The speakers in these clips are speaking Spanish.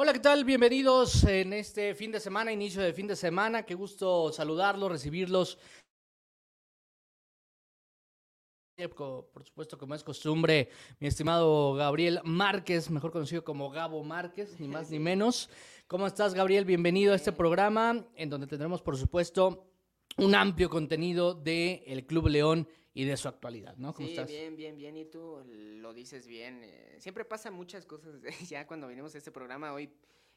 Hola, ¿qué tal? Bienvenidos en este fin de semana, inicio de fin de semana. Qué gusto saludarlos, recibirlos. Por supuesto, como es costumbre, mi estimado Gabriel Márquez, mejor conocido como Gabo Márquez, ni más ni menos. ¿Cómo estás, Gabriel? Bienvenido a este programa, en donde tendremos, por supuesto, un amplio contenido del el Club León y de su actualidad, ¿no? ¿Cómo sí, bien, bien, bien. Y tú lo dices bien. Eh, siempre pasan muchas cosas ya cuando venimos a este programa. Hoy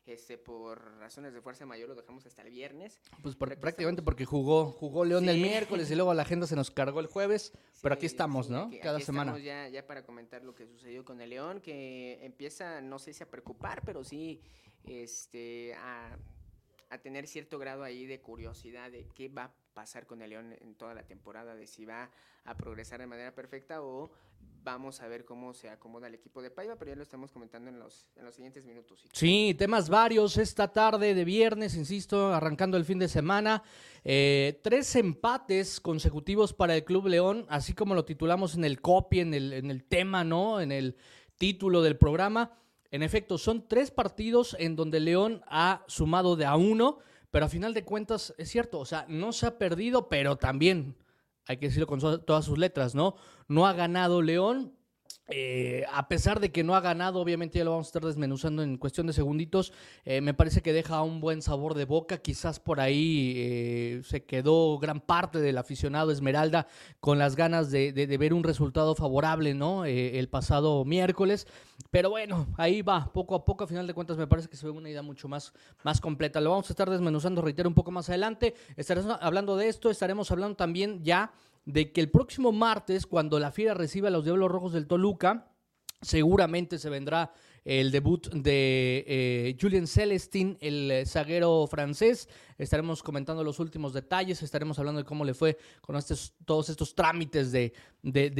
este, por razones de fuerza mayor lo dejamos hasta el viernes. Pues prácticamente porque jugó, jugó León el miércoles y luego la agenda se nos cargó el jueves, pero aquí estamos, ¿no? Cada semana. Estamos ya, ya para comentar lo que sucedió con el León, que empieza, no sé si a preocupar, pero sí este, a, a tener cierto grado ahí de curiosidad de qué va a pasar con el León en toda la temporada, de si va a progresar de manera perfecta o Vamos a ver cómo se acomoda el equipo de Paiva, pero ya lo estamos comentando en los, en los siguientes minutos. Sí, temas varios esta tarde de viernes, insisto, arrancando el fin de semana. Eh, tres empates consecutivos para el Club León, así como lo titulamos en el copy, en el, en el tema, ¿no? En el título del programa. En efecto, son tres partidos en donde León ha sumado de a uno, pero a final de cuentas es cierto, o sea, no se ha perdido, pero también hay que decirlo con todas sus letras, ¿no? No ha ganado León, eh, a pesar de que no ha ganado, obviamente ya lo vamos a estar desmenuzando en cuestión de segunditos, eh, me parece que deja un buen sabor de boca. Quizás por ahí eh, se quedó gran parte del aficionado Esmeralda con las ganas de, ver un resultado favorable, ¿no? el pasado miércoles. Pero bueno, ahí va, poco a poco, a final de cuentas me parece que se ve una idea mucho más, más completa. Lo vamos a estar desmenuzando, reitero, un poco más adelante. Estaremos hablando de esto, estaremos hablando también ya de que el próximo martes, cuando la Fiera reciba a los Diablos Rojos del Toluca, seguramente se vendrá el debut de eh, Julien Celestin, el eh, zaguero francés. Estaremos comentando los últimos detalles, estaremos hablando de cómo le fue con estos, todos estos trámites de,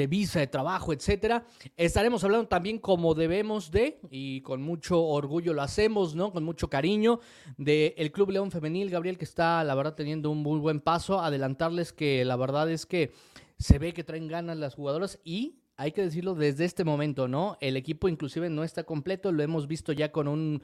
visa, de trabajo, etcétera. Estaremos hablando también como debemos de, y con mucho orgullo lo hacemos, ¿no? Con mucho cariño, del el Club León Femenil, Gabriel, que está, la verdad, teniendo un muy buen paso. Adelantarles que la verdad es que se ve que traen ganas las jugadoras y hay que decirlo desde este momento, ¿no? El equipo inclusive no está completo, lo hemos visto ya con, un,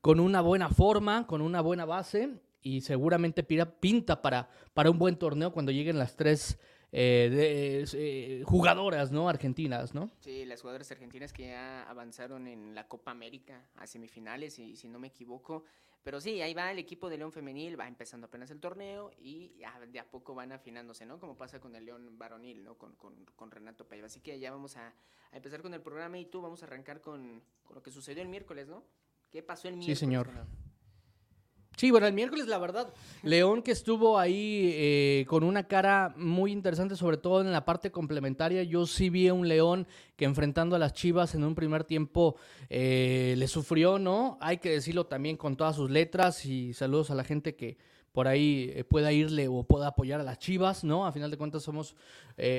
con una buena forma, con una buena base y seguramente pinta para, para un buen torneo cuando lleguen las tres eh, eh, jugadoras, ¿no? Argentinas, ¿no? Sí, las jugadoras argentinas que ya avanzaron en la Copa América a semifinales, y si no me equivoco, pero sí, ahí va el equipo de León Femenil, va empezando apenas el torneo y de a poco van afinándose, ¿no? Como pasa con el León Varonil, ¿no? Con, con, Renato Paiva. Así que ya vamos a, empezar con el programa y tú vamos a arrancar con, lo que sucedió el miércoles, ¿no? ¿Qué pasó el miércoles? Sí, señor. Sí, bueno, el miércoles, la verdad, León que estuvo ahí eh, con una cara muy interesante, sobre todo en la parte complementaria. Yo sí vi a un León que enfrentando a las Chivas en un primer tiempo eh, le sufrió, ¿no? Hay que decirlo también con todas sus letras y saludos a la gente que por ahí eh, pueda irle o pueda apoyar a las Chivas, ¿no? A final de cuentas somos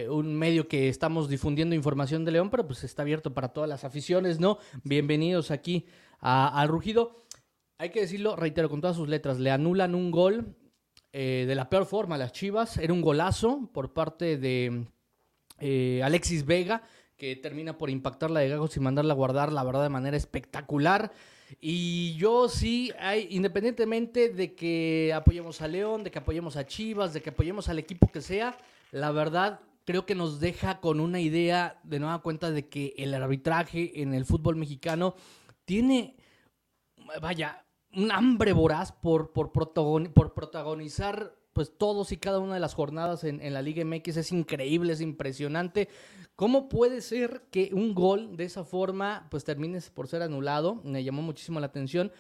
un medio que estamos difundiendo información de León, pero pues está abierto para todas las aficiones, ¿no? Bienvenidos aquí al Rugido hay que decirlo, reitero, con todas sus letras, le anulan un gol eh, de la peor forma a las Chivas. Era un golazo por parte de eh, Alexis Vega, que termina por impactar la de Gagos y mandarla a guardar, la verdad, de manera espectacular. Y yo sí, hay, independientemente de que apoyemos a León, de que apoyemos a Chivas, de que apoyemos al equipo que sea, la verdad creo que nos deja con una idea de nueva cuenta de que el arbitraje en el fútbol mexicano tiene, vaya, un hambre voraz por, por, por protagonizar pues todos y cada una de las jornadas en, la Liga MX es increíble, es impresionante. ¿Cómo puede ser que un gol de esa forma pues termine por ser anulado? Me llamó muchísimo la atención.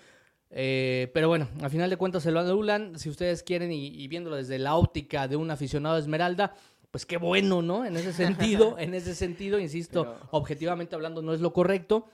Eh, pero bueno, al final de cuentas se lo anulan. Si ustedes quieren y, viéndolo desde la óptica de un aficionado de Esmeralda, pues qué bueno, ¿no? En ese sentido, en ese sentido, insisto, objetivamente hablando no es lo correcto.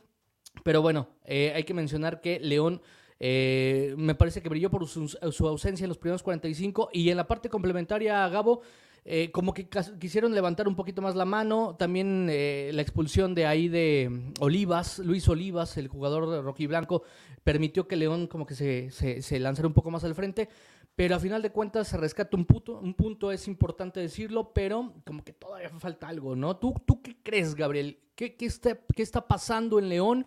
Pero bueno, eh, hay que mencionar que León eh, me parece que brilló por su, ausencia en los primeros 45 y en la parte complementaria, Gabo, eh, como que quisieron levantar un poquito más la mano. También eh, la expulsión de ahí de Olivas, Luis Olivas, el jugador de Rocky Blanco, permitió que León como que se, se, lanzara un poco más al frente. Pero a final de cuentas se rescata un punto, un punto es importante decirlo, pero como que todavía falta algo, ¿no? ¿Tú, tú qué crees, Gabriel? ¿Qué, qué, está, qué está pasando en León?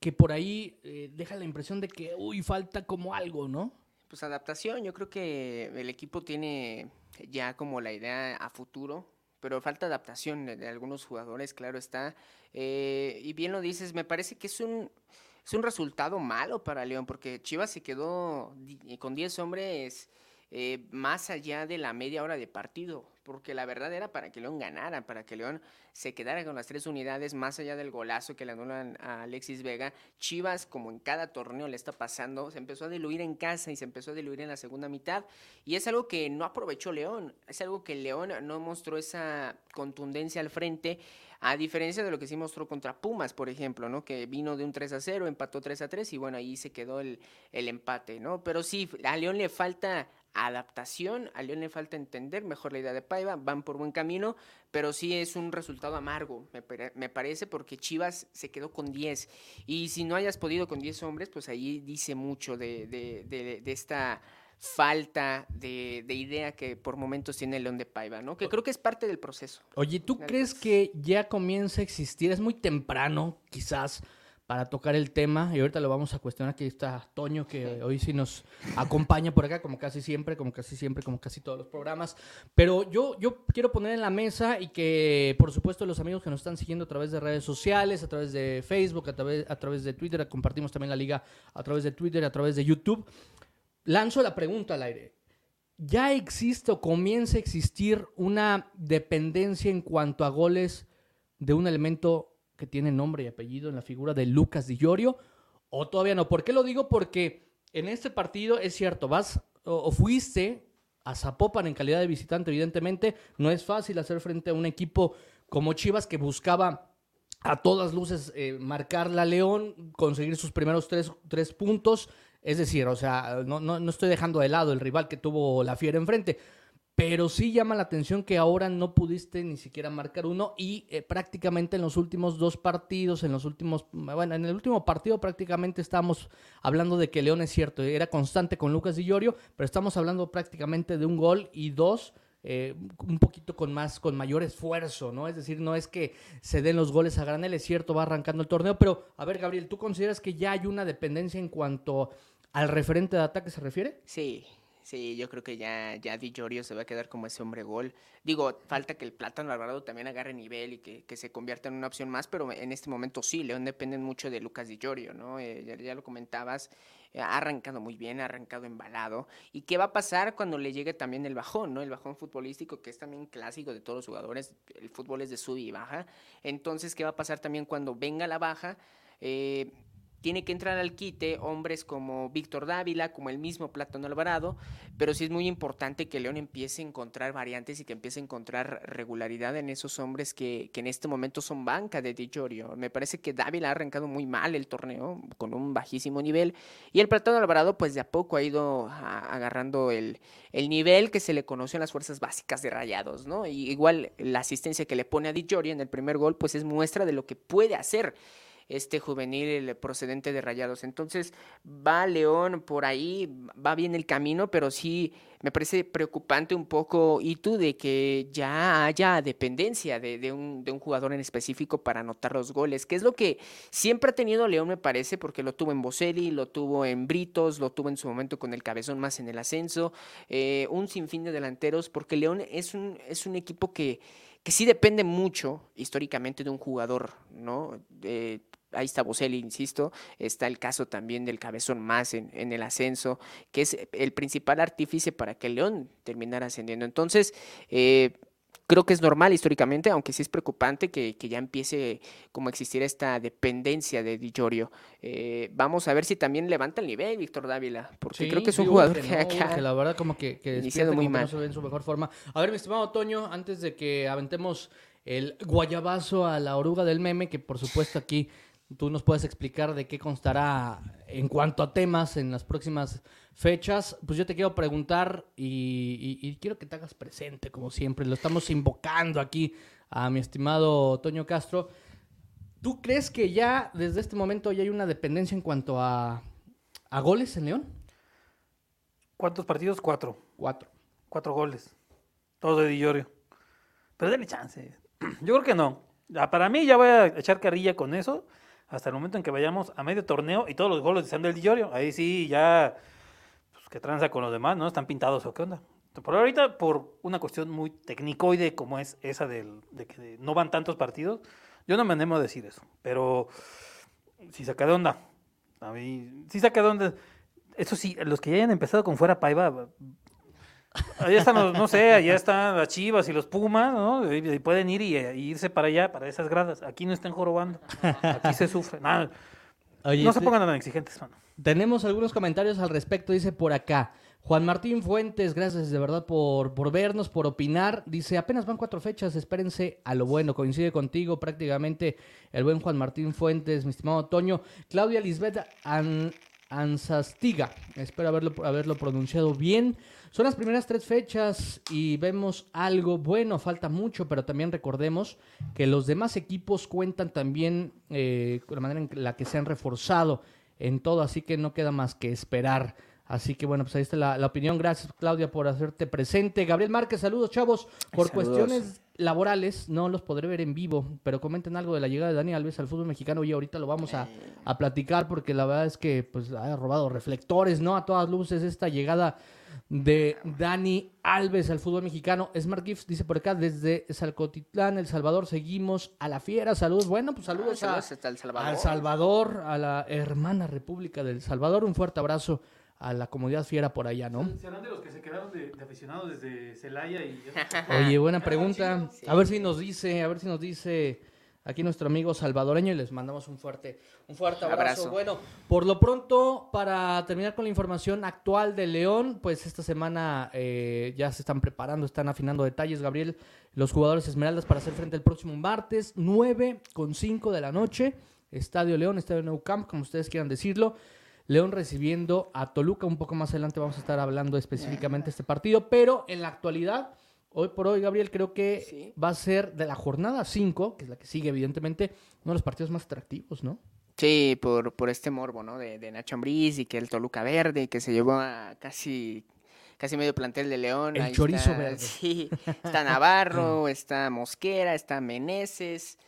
Que por ahí eh, deja la impresión de que, uy, falta como algo, ¿no? Pues adaptación, yo creo que el equipo tiene ya como la idea a futuro, pero falta adaptación de, algunos jugadores, claro está. Eh, y bien lo dices, me parece que es un, es un resultado malo para León, porque Chivas se quedó con 10 hombres eh, más allá de la media hora de partido, porque la verdad era para que León ganara, para que León se quedara con las tres unidades, más allá del golazo que le anulan a Alexis Vega. Chivas, como en cada torneo le está pasando, se empezó a diluir en casa y se empezó a diluir en la segunda mitad, y es algo que no aprovechó León, es algo que León no mostró esa contundencia al frente. A diferencia de lo que sí mostró contra Pumas, por ejemplo, ¿no? Que vino de un 3 a 0, empató 3 a 3 y bueno, ahí se quedó el, el empate, ¿no? Pero sí, a León le falta adaptación, a León le falta entender mejor la idea de Paiva, van por buen camino, pero sí es un resultado amargo, me, parece, porque Chivas se quedó con 10. Y si no hayas podido con 10 hombres, pues ahí dice mucho de, de, esta falta de, idea que por momentos tiene León de Paiva, ¿no? Que creo que es parte del proceso. Oye, ¿tú crees que ya comienza a existir? Es muy temprano, quizás, para tocar el tema y ahorita lo vamos a cuestionar. Aquí está Toño, que hoy sí nos acompaña por acá, como casi siempre, como casi siempre, como casi todos los programas. Pero yo, yo quiero poner en la mesa y que, por supuesto, los amigos que nos están siguiendo a través de redes sociales, a través de Facebook, a través, a través de Twitter, compartimos también la liga a través de Twitter, a través de YouTube. Lanzo la pregunta al aire. ¿Ya existe o comienza a existir una dependencia en cuanto a goles de un elemento que tiene nombre y apellido en la figura de Lucas Di Llorio, o todavía no. ¿Por qué lo digo? Porque en este partido es cierto, vas o, fuiste a Zapopan en calidad de visitante, evidentemente, no es fácil hacer frente a un equipo como Chivas que buscaba a todas luces eh, marcar la León, conseguir sus primeros tres, tres puntos. Es decir, o sea, no, no, no, estoy dejando de lado el rival que tuvo la Fiera enfrente, pero sí llama la atención que ahora no pudiste ni siquiera marcar uno y eh, prácticamente en los últimos dos partidos, en los últimos, bueno, en el último partido prácticamente estábamos hablando de que León es cierto, era constante con Lucas Di Llorio, pero estamos hablando prácticamente de un gol y dos eh, un poquito con más, con mayor esfuerzo, ¿no? Es decir, no es que se den los goles a granel, es cierto, va arrancando el torneo, pero a ver, Gabriel, ¿tú consideras que ya hay una dependencia en cuanto al referente de ataque se refiere? Sí, Sí, yo creo que ya, ya Di Giorgio se va a quedar como ese hombre gol. Digo, falta que el Plátano Alvarado también agarre nivel y que, se convierta en una opción más, pero en este momento sí, León depende mucho de Lucas Di Giorgio, ¿no? Eh, ya, lo comentabas, eh, ha arrancado muy bien, ha arrancado embalado. ¿Y qué va a pasar cuando le llegue también el bajón, ¿no? El bajón futbolístico, que es también clásico de todos los jugadores, el fútbol es de sub y baja. Entonces, ¿qué va a pasar también cuando venga la baja? Eh, tiene que entrar al quite hombres como Víctor Dávila, como el mismo Platón Alvarado, pero sí es muy importante que León empiece a encontrar variantes y que empiece a encontrar regularidad en esos hombres que, en este momento son banca de Di Me parece que Dávila ha arrancado muy mal el torneo, con un bajísimo nivel, y el Platón Alvarado pues de a poco ha ido agarrando el, el nivel que se le conoció en las fuerzas básicas de Rayados, ¿no? Y igual la asistencia que le pone a Di en el primer gol pues es muestra de lo que puede hacer este juvenil procedente de Rayados. Entonces va León por ahí, va bien el camino, pero sí me parece preocupante un poco y tú de que ya haya dependencia de, un, de, un, jugador en específico para anotar los goles, que es lo que siempre ha tenido León, me parece, porque lo tuvo en Boselli, lo tuvo en Britos, lo tuvo en su momento con el Cabezón más en el ascenso, eh, un sinfín de delanteros, porque León es un, es un equipo que que sí depende mucho históricamente de un jugador, ¿no? Ahí está Boselli, insisto, está el caso también del cabezón más en, el ascenso, que es el principal artífice para que León terminara ascendiendo. Entonces, eh, creo que es normal históricamente, aunque sí es preocupante que, ya empiece como a existir esta dependencia de Di eh, vamos a ver si también levanta el nivel Víctor Dávila, porque creo que es un jugador que, la verdad como que, que iniciado muy mal. en su mejor forma. A ver, mi estimado Toño, antes de que aventemos el guayabazo a la oruga del meme, que por supuesto aquí tú nos puedes explicar de qué constará en cuanto a temas en las próximas fechas, pues yo te quiero preguntar y, quiero que te hagas presente, como siempre. Lo estamos invocando aquí a mi estimado Toño Castro. ¿Tú crees que ya desde este momento ya hay una dependencia en cuanto a, a goles en León? ¿Cuántos partidos? Cuatro. Cuatro. Cuatro goles. Todos de Dillorio. Pero denle chance. Yo creo que no. Para mí ya voy a echar carrilla con eso hasta el momento en que vayamos a medio torneo y todos los goles sean del Dillorio. Ahí sí, ya, pues que tranza con los demás, ¿no? Están pintados o qué onda. Por ahorita, por una cuestión muy tecnicoide como es esa del, de que no van tantos partidos, yo no me animo a decir eso. Pero si saca de onda. A mí, si saca de onda. Eso sí, los que ya hayan empezado con fuera Paiva, allá están los, no sé, allá están las Chivas y los Pumas, ¿no? Y, y pueden ir y, y irse para allá, para esas gradas. Aquí no están jorobando. Aquí se sufre. Oye, no se te- pongan tan exigentes, mano. Tenemos algunos comentarios al respecto, dice por acá. Juan Martín Fuentes, gracias de verdad por, por vernos, por opinar. Dice, apenas van cuatro fechas, espérense a lo bueno. Coincide contigo prácticamente el buen Juan Martín Fuentes, mi estimado Toño. Claudia Lisbeth An- Ansastiga, espero haberlo, haberlo pronunciado bien. Son las primeras tres fechas y vemos algo bueno, falta mucho, pero también recordemos que los demás equipos cuentan también eh, con la manera en la que se han reforzado en todo, así que no queda más que esperar. Así que bueno, pues ahí está la, la opinión. Gracias Claudia por hacerte presente. Gabriel Márquez, saludos chavos. Por Saludos. cuestiones laborales no los podré ver en vivo, pero comenten algo de la llegada de Dani Alves al fútbol mexicano y ahorita lo vamos a, a platicar porque la verdad es que pues ha robado reflectores, ¿no? A todas luces esta llegada de Dani Alves al fútbol mexicano. Smart Gifts dice por acá desde Salcotitlán, El Salvador, seguimos a la fiera. Saludos, bueno, pues saludos, Ah, a, saludos hasta El Salvador. al Salvador, a la hermana República del Salvador. Un fuerte abrazo a la comunidad fiera por allá, ¿no? ¿Serán de los que se quedaron de, aficionados desde Celaya y... Oye, buena pregunta. A ver si nos dice, a ver si nos dice aquí nuestro amigo salvadoreño y les mandamos un fuerte, un fuerte abrazo. Abrazo. Bueno, por lo pronto, para terminar con la información actual de León, pues esta semana eh, ya se están preparando, están afinando detalles, Gabriel, los jugadores Esmeraldas para hacer frente el próximo martes, 9 con 5 de la noche, Estadio León, Estadio Nou Camp, como ustedes quieran decirlo. León recibiendo a Toluca. Un poco más adelante vamos a estar hablando específicamente de este partido. Pero en la actualidad, hoy por hoy, Gabriel, creo que Sí. va a ser de la jornada 5, que es la que sigue, evidentemente, uno de los partidos más atractivos, ¿no? Sí, por, por este morbo, ¿no? De, de Nacho Ambriz y que el Toluca Verde, y que se llevó a casi, casi medio plantel de León. El Ahí chorizo está- verde. Sí, está Navarro, está Mosquera, está Meneses.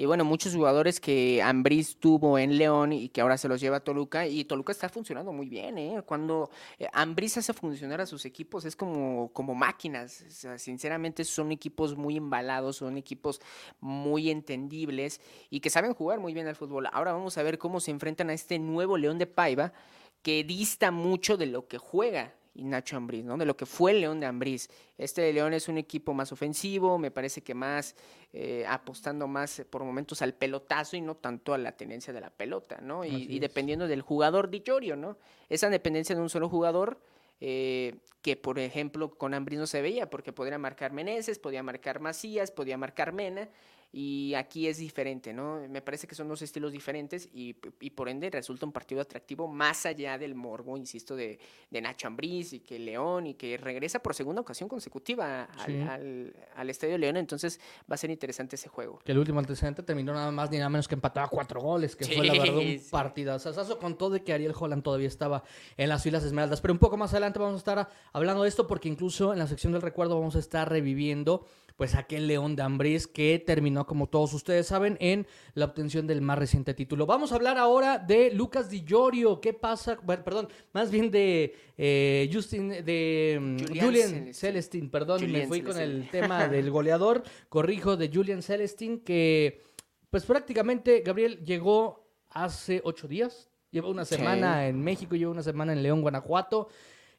Y bueno, muchos jugadores que Ambriz tuvo en León y que ahora se los lleva a Toluca. Y Toluca está funcionando muy bien, ¿eh? Cuando eh, Ambriz hace funcionar a sus equipos es como, como máquinas. O sea, sinceramente son equipos muy embalados, son equipos muy entendibles y que saben jugar muy bien al fútbol. Ahora vamos a ver cómo se enfrentan a este nuevo León de Paiva que dista mucho de lo que juega y Nacho Ambriz, ¿no? De lo que fue el León de Ambriz. Este de León es un equipo más ofensivo, me parece que más eh, apostando más por momentos al pelotazo y no tanto a la tenencia de la pelota, ¿no? Y, dependiendo del jugador Dillorio, ¿no? Esa dependencia de un solo jugador eh, que, por ejemplo, con Ambriz no se veía, porque podría marcar Meneses, podía marcar Macías, podía marcar Mena, y aquí es diferente, ¿no? Me parece que son dos estilos diferentes y, y por ende resulta un partido atractivo más allá del morbo, insisto, de, de Nacho Ambriz y que León y que regresa por segunda ocasión consecutiva al, Sí. al- al Estadio León, entonces va a ser interesante ese juego. Que el último antecedente terminó nada más ni nada menos que empataba cuatro goles, que fue la verdad un sí. partidazo con todo de que Ariel Holland todavía estaba en las filas esmeraldas. Pero un poco más adelante vamos a estar hablando de esto porque incluso en la sección del recuerdo vamos a estar reviviendo pues aquel León de Ambriz que terminó, como todos ustedes saben, en la obtención del más reciente título. Vamos a hablar ahora de Lucas Di Llorio. ¿Qué pasa? Bueno, perdón, más bien de eh, Justin, de mm, Julian Julian, Celestin. Celestin, perdón, me Julian fui con el tema del goleador, corrijo, de Julian Celestin, que pues prácticamente Gabriel llegó hace ocho días, lleva una semana en México, lleva una semana en León, Guanajuato,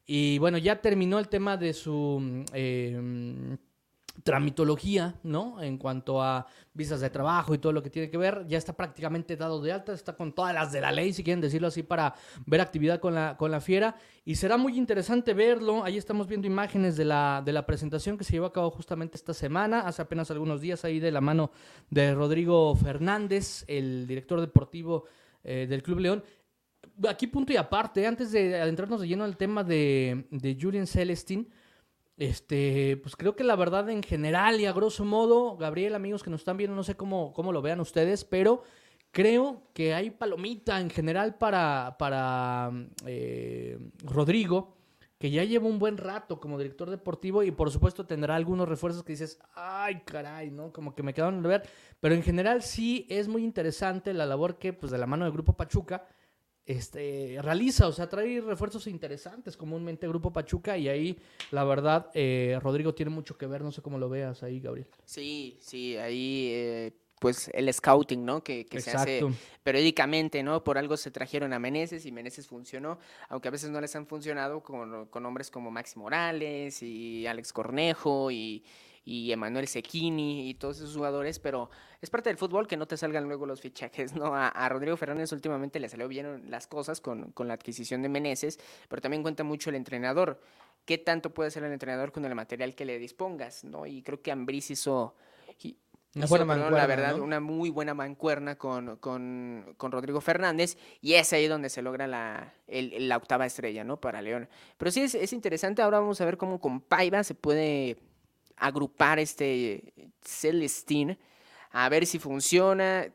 y bueno, ya terminó el tema de su mm, eh, tramitología, ¿no? En cuanto a visas de trabajo y todo lo que tiene que ver, ya está prácticamente dado de alta, está con todas las de la ley, si quieren decirlo así, para ver actividad con la, con la fiera. Y será muy interesante verlo. Ahí estamos viendo imágenes de la, de la presentación que se llevó a cabo justamente esta semana, hace apenas algunos días, ahí de la mano de Rodrigo Fernández, el director deportivo eh, del Club León. Aquí punto y aparte, antes de adentrarnos de lleno al tema de, de Julian Celestin, este, pues creo que la verdad en general y a grosso modo, Gabriel, amigos que nos están viendo, no sé cómo, cómo lo vean ustedes, pero creo que hay palomita en general para, para eh, Rodrigo que ya lleva un buen rato como director deportivo y por supuesto tendrá algunos refuerzos que dices, ay caray, ¿no? Como que me quedaron de ver, pero en general sí es muy interesante la labor que pues de la mano del Grupo Pachuca este, realiza, o sea, trae refuerzos interesantes comúnmente Grupo Pachuca y ahí la verdad eh, Rodrigo tiene mucho que ver, no sé cómo lo veas ahí, Gabriel. Sí, sí, ahí eh, pues el scouting, ¿no? Que, que se hace periódicamente, ¿no? Por algo se trajeron a Meneses y Meneses funcionó, aunque a veces no les han funcionado con, con hombres como Maxi Morales y Alex Cornejo y, y Emanuel Sequini y todos esos jugadores, pero es parte del fútbol que no te salgan luego los fichajes, ¿no? A, Rodrigo Fernández últimamente le salió bien las cosas con, con la adquisición de Meneses, pero también cuenta mucho el entrenador. ¿Qué tanto puede hacer el entrenador con el material que le dispongas, ¿no? Y creo que Ambris hizo una buena la verdad, una muy buena mancuerna con, con, con, Rodrigo Fernández y es ahí donde se logra la, el, la octava estrella, ¿no? Para León. Pero sí es, es, interesante, ahora vamos a ver cómo con Paiva se puede agrupar este Celestín, a ver si funciona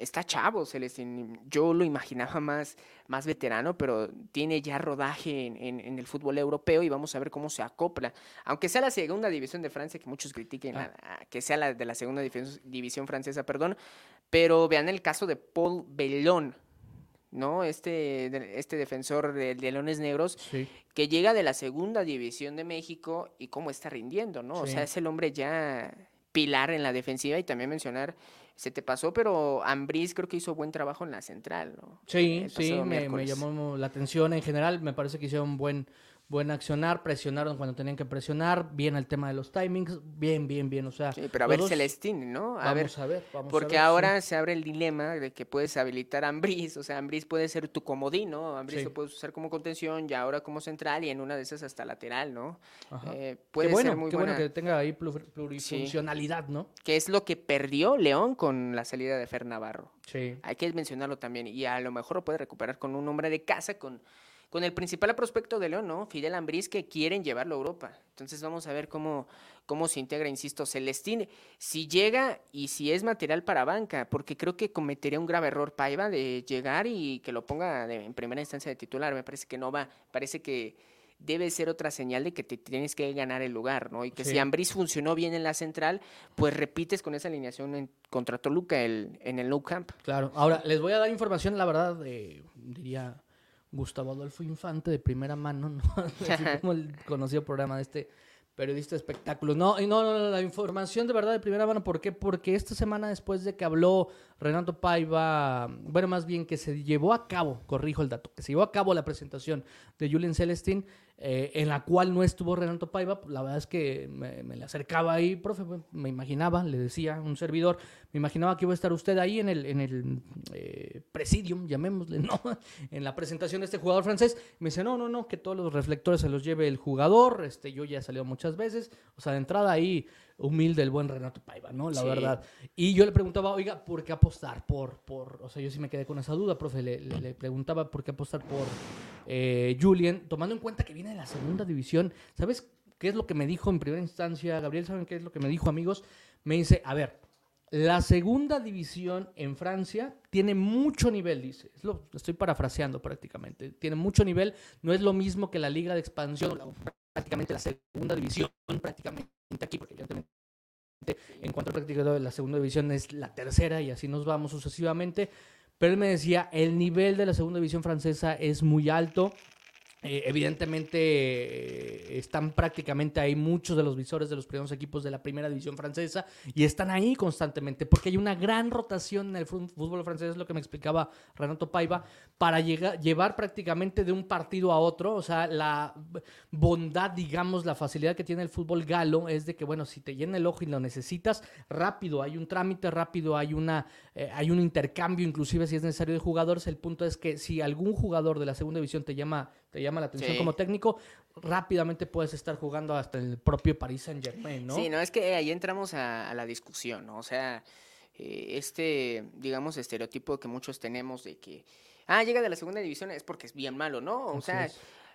está chavo Celestín. Yo lo imaginaba más, más veterano, pero tiene ya rodaje en, el fútbol europeo y vamos a ver cómo se acopla. Aunque sea la segunda división de Francia, que muchos critiquen, ah. que sea la de la segunda división, francesa, perdón, pero vean el caso de Paul Bellón. ¿No? Este, este defensor de, Leones Negros, que llega de la segunda división de México y cómo está rindiendo, ¿no? O sea, es el hombre ya pilar en la defensiva y también mencionar se te pasó, pero Ambris creo que hizo buen trabajo en la central, ¿no? Sí, sí, me, me, llamó la atención en general, me parece que hicieron buen, buen accionar, presionaron cuando tenían que presionar, bien el tema de los timings, bien, bien, bien, o sea. Sí, pero a ver Celestín, ¿no? A vamos ver, a ver, vamos Porque a ver, ahora se abre el dilema de que puedes habilitar a Ambris, o sea, Ambris puede ser tu comodín, ¿no? Ambris lo puedes usar como contención y ahora como central y en una de esas hasta lateral, ¿no? Eh, puede ser muy qué bueno que tenga ahí plurifuncionalidad, ¿no? Que es lo que perdió León con la salida de Fer Navarro. Sí. Hay que mencionarlo también y a lo mejor lo puede recuperar con un hombre de casa, con con el principal prospecto de León, ¿no? Fidel Ambriz, que quieren llevarlo a Europa. Entonces vamos a ver cómo, cómo se integra, insisto, Celestine. Si llega y si es material para banca, porque creo que cometería un grave error Paiva de llegar y que lo ponga en primera instancia de titular. Me parece que no va. Parece que debe ser otra señal de que te tienes que ganar el lugar, ¿no? Y que si Ambriz funcionó bien en la central, pues repites con esa alineación en, contra Toluca el, en el Nou Camp. Claro. Ahora, les voy a dar información, la verdad, diría Gustavo Adolfo Infante de primera mano, ¿no? como el conocido programa de este periodista de espectáculos. No, y no, no, la información de verdad de primera mano, ¿por qué? Porque esta semana después de que habló Renato Paiva, bueno, más bien que se llevó a cabo, corrijo el dato, que se llevó a cabo la presentación de Julian Celestin, eh, en la cual no estuvo Renato Paiva, la verdad es que me, le acercaba ahí, profe, me imaginaba, le decía un servidor, me imaginaba que iba a estar usted ahí en el, en el eh, presidium, llamémosle, ¿no? En la presentación de este jugador francés. Me dice, no, no, no, que todos los reflectores se los lleve el jugador. Este, yo ya he salido muchas veces. O sea, de entrada ahí, humilde el buen Renato Paiva, ¿no? La verdad. Y yo le preguntaba, oiga, ¿por qué apostar por, por, o sea, yo sí me quedé con esa duda, profe, le, le, preguntaba por qué apostar por eh, Julien, tomando en cuenta que viene de la segunda división. ¿Sabes qué es lo que me dijo en primera instancia, Gabriel? ¿Saben qué es lo que me dijo, amigos? Me dice, a ver, la segunda división en Francia tiene mucho nivel, dice. lo estoy parafraseando prácticamente. Tiene mucho nivel. No es lo mismo que la liga de expansión, prácticamente la segunda división, prácticamente aquí, porque evidentemente en cuanto a práctica la segunda división es la tercera y así nos vamos sucesivamente. Pero él me decía, el nivel de la segunda división francesa es muy alto. Eh, evidentemente eh, están prácticamente ahí muchos de los visores de los primeros equipos de la primera división francesa y están ahí constantemente porque hay una gran rotación en el fútbol francés, es lo que me explicaba Renato Paiva, para llegar, llevar prácticamente de un partido a otro. O sea, la bondad, digamos, la facilidad que tiene el fútbol galo es de que, bueno, si te llena el ojo y lo necesitas, rápido, hay un trámite rápido, hay, una, eh, hay un intercambio, inclusive si es necesario de jugadores. El punto es que si algún jugador de la segunda división te llama te llama la atención como técnico, rápidamente puedes estar jugando hasta el propio Paris Saint Germain, ¿no? Sí, no, es que ahí entramos a, la discusión, ¿no? O sea, eh, este, digamos, estereotipo que muchos tenemos de que, ah, llega de la segunda división es porque es bien malo, ¿no? O sea,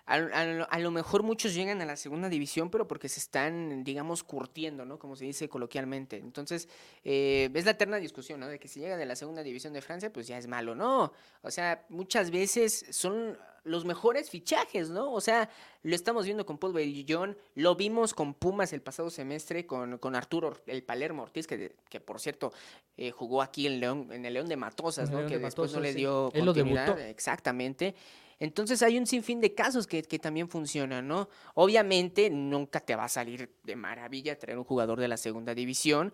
a, a lo- a lo mejor muchos llegan a la segunda división, pero porque se están, digamos, curtiendo, ¿no? Como se dice coloquialmente. Entonces, eh, es la eterna discusión, ¿no? De que si llegan de la segunda división de Francia, pues ya es malo. No, o sea, muchas veces son los mejores fichajes, ¿no? O sea, lo estamos viendo con Paul Bellón, lo vimos con Pumas el pasado semestre, con, con Arturo, el Palermo Ortiz, que, que por cierto eh, jugó aquí en, León, en el León de Matosas, ¿no? Que de después no le dio Él lo continuidad. debutó. Exactamente. Entonces hay un sinfín de casos que, que también funcionan, ¿no? Obviamente nunca te va a salir de maravilla traer un jugador de la segunda división,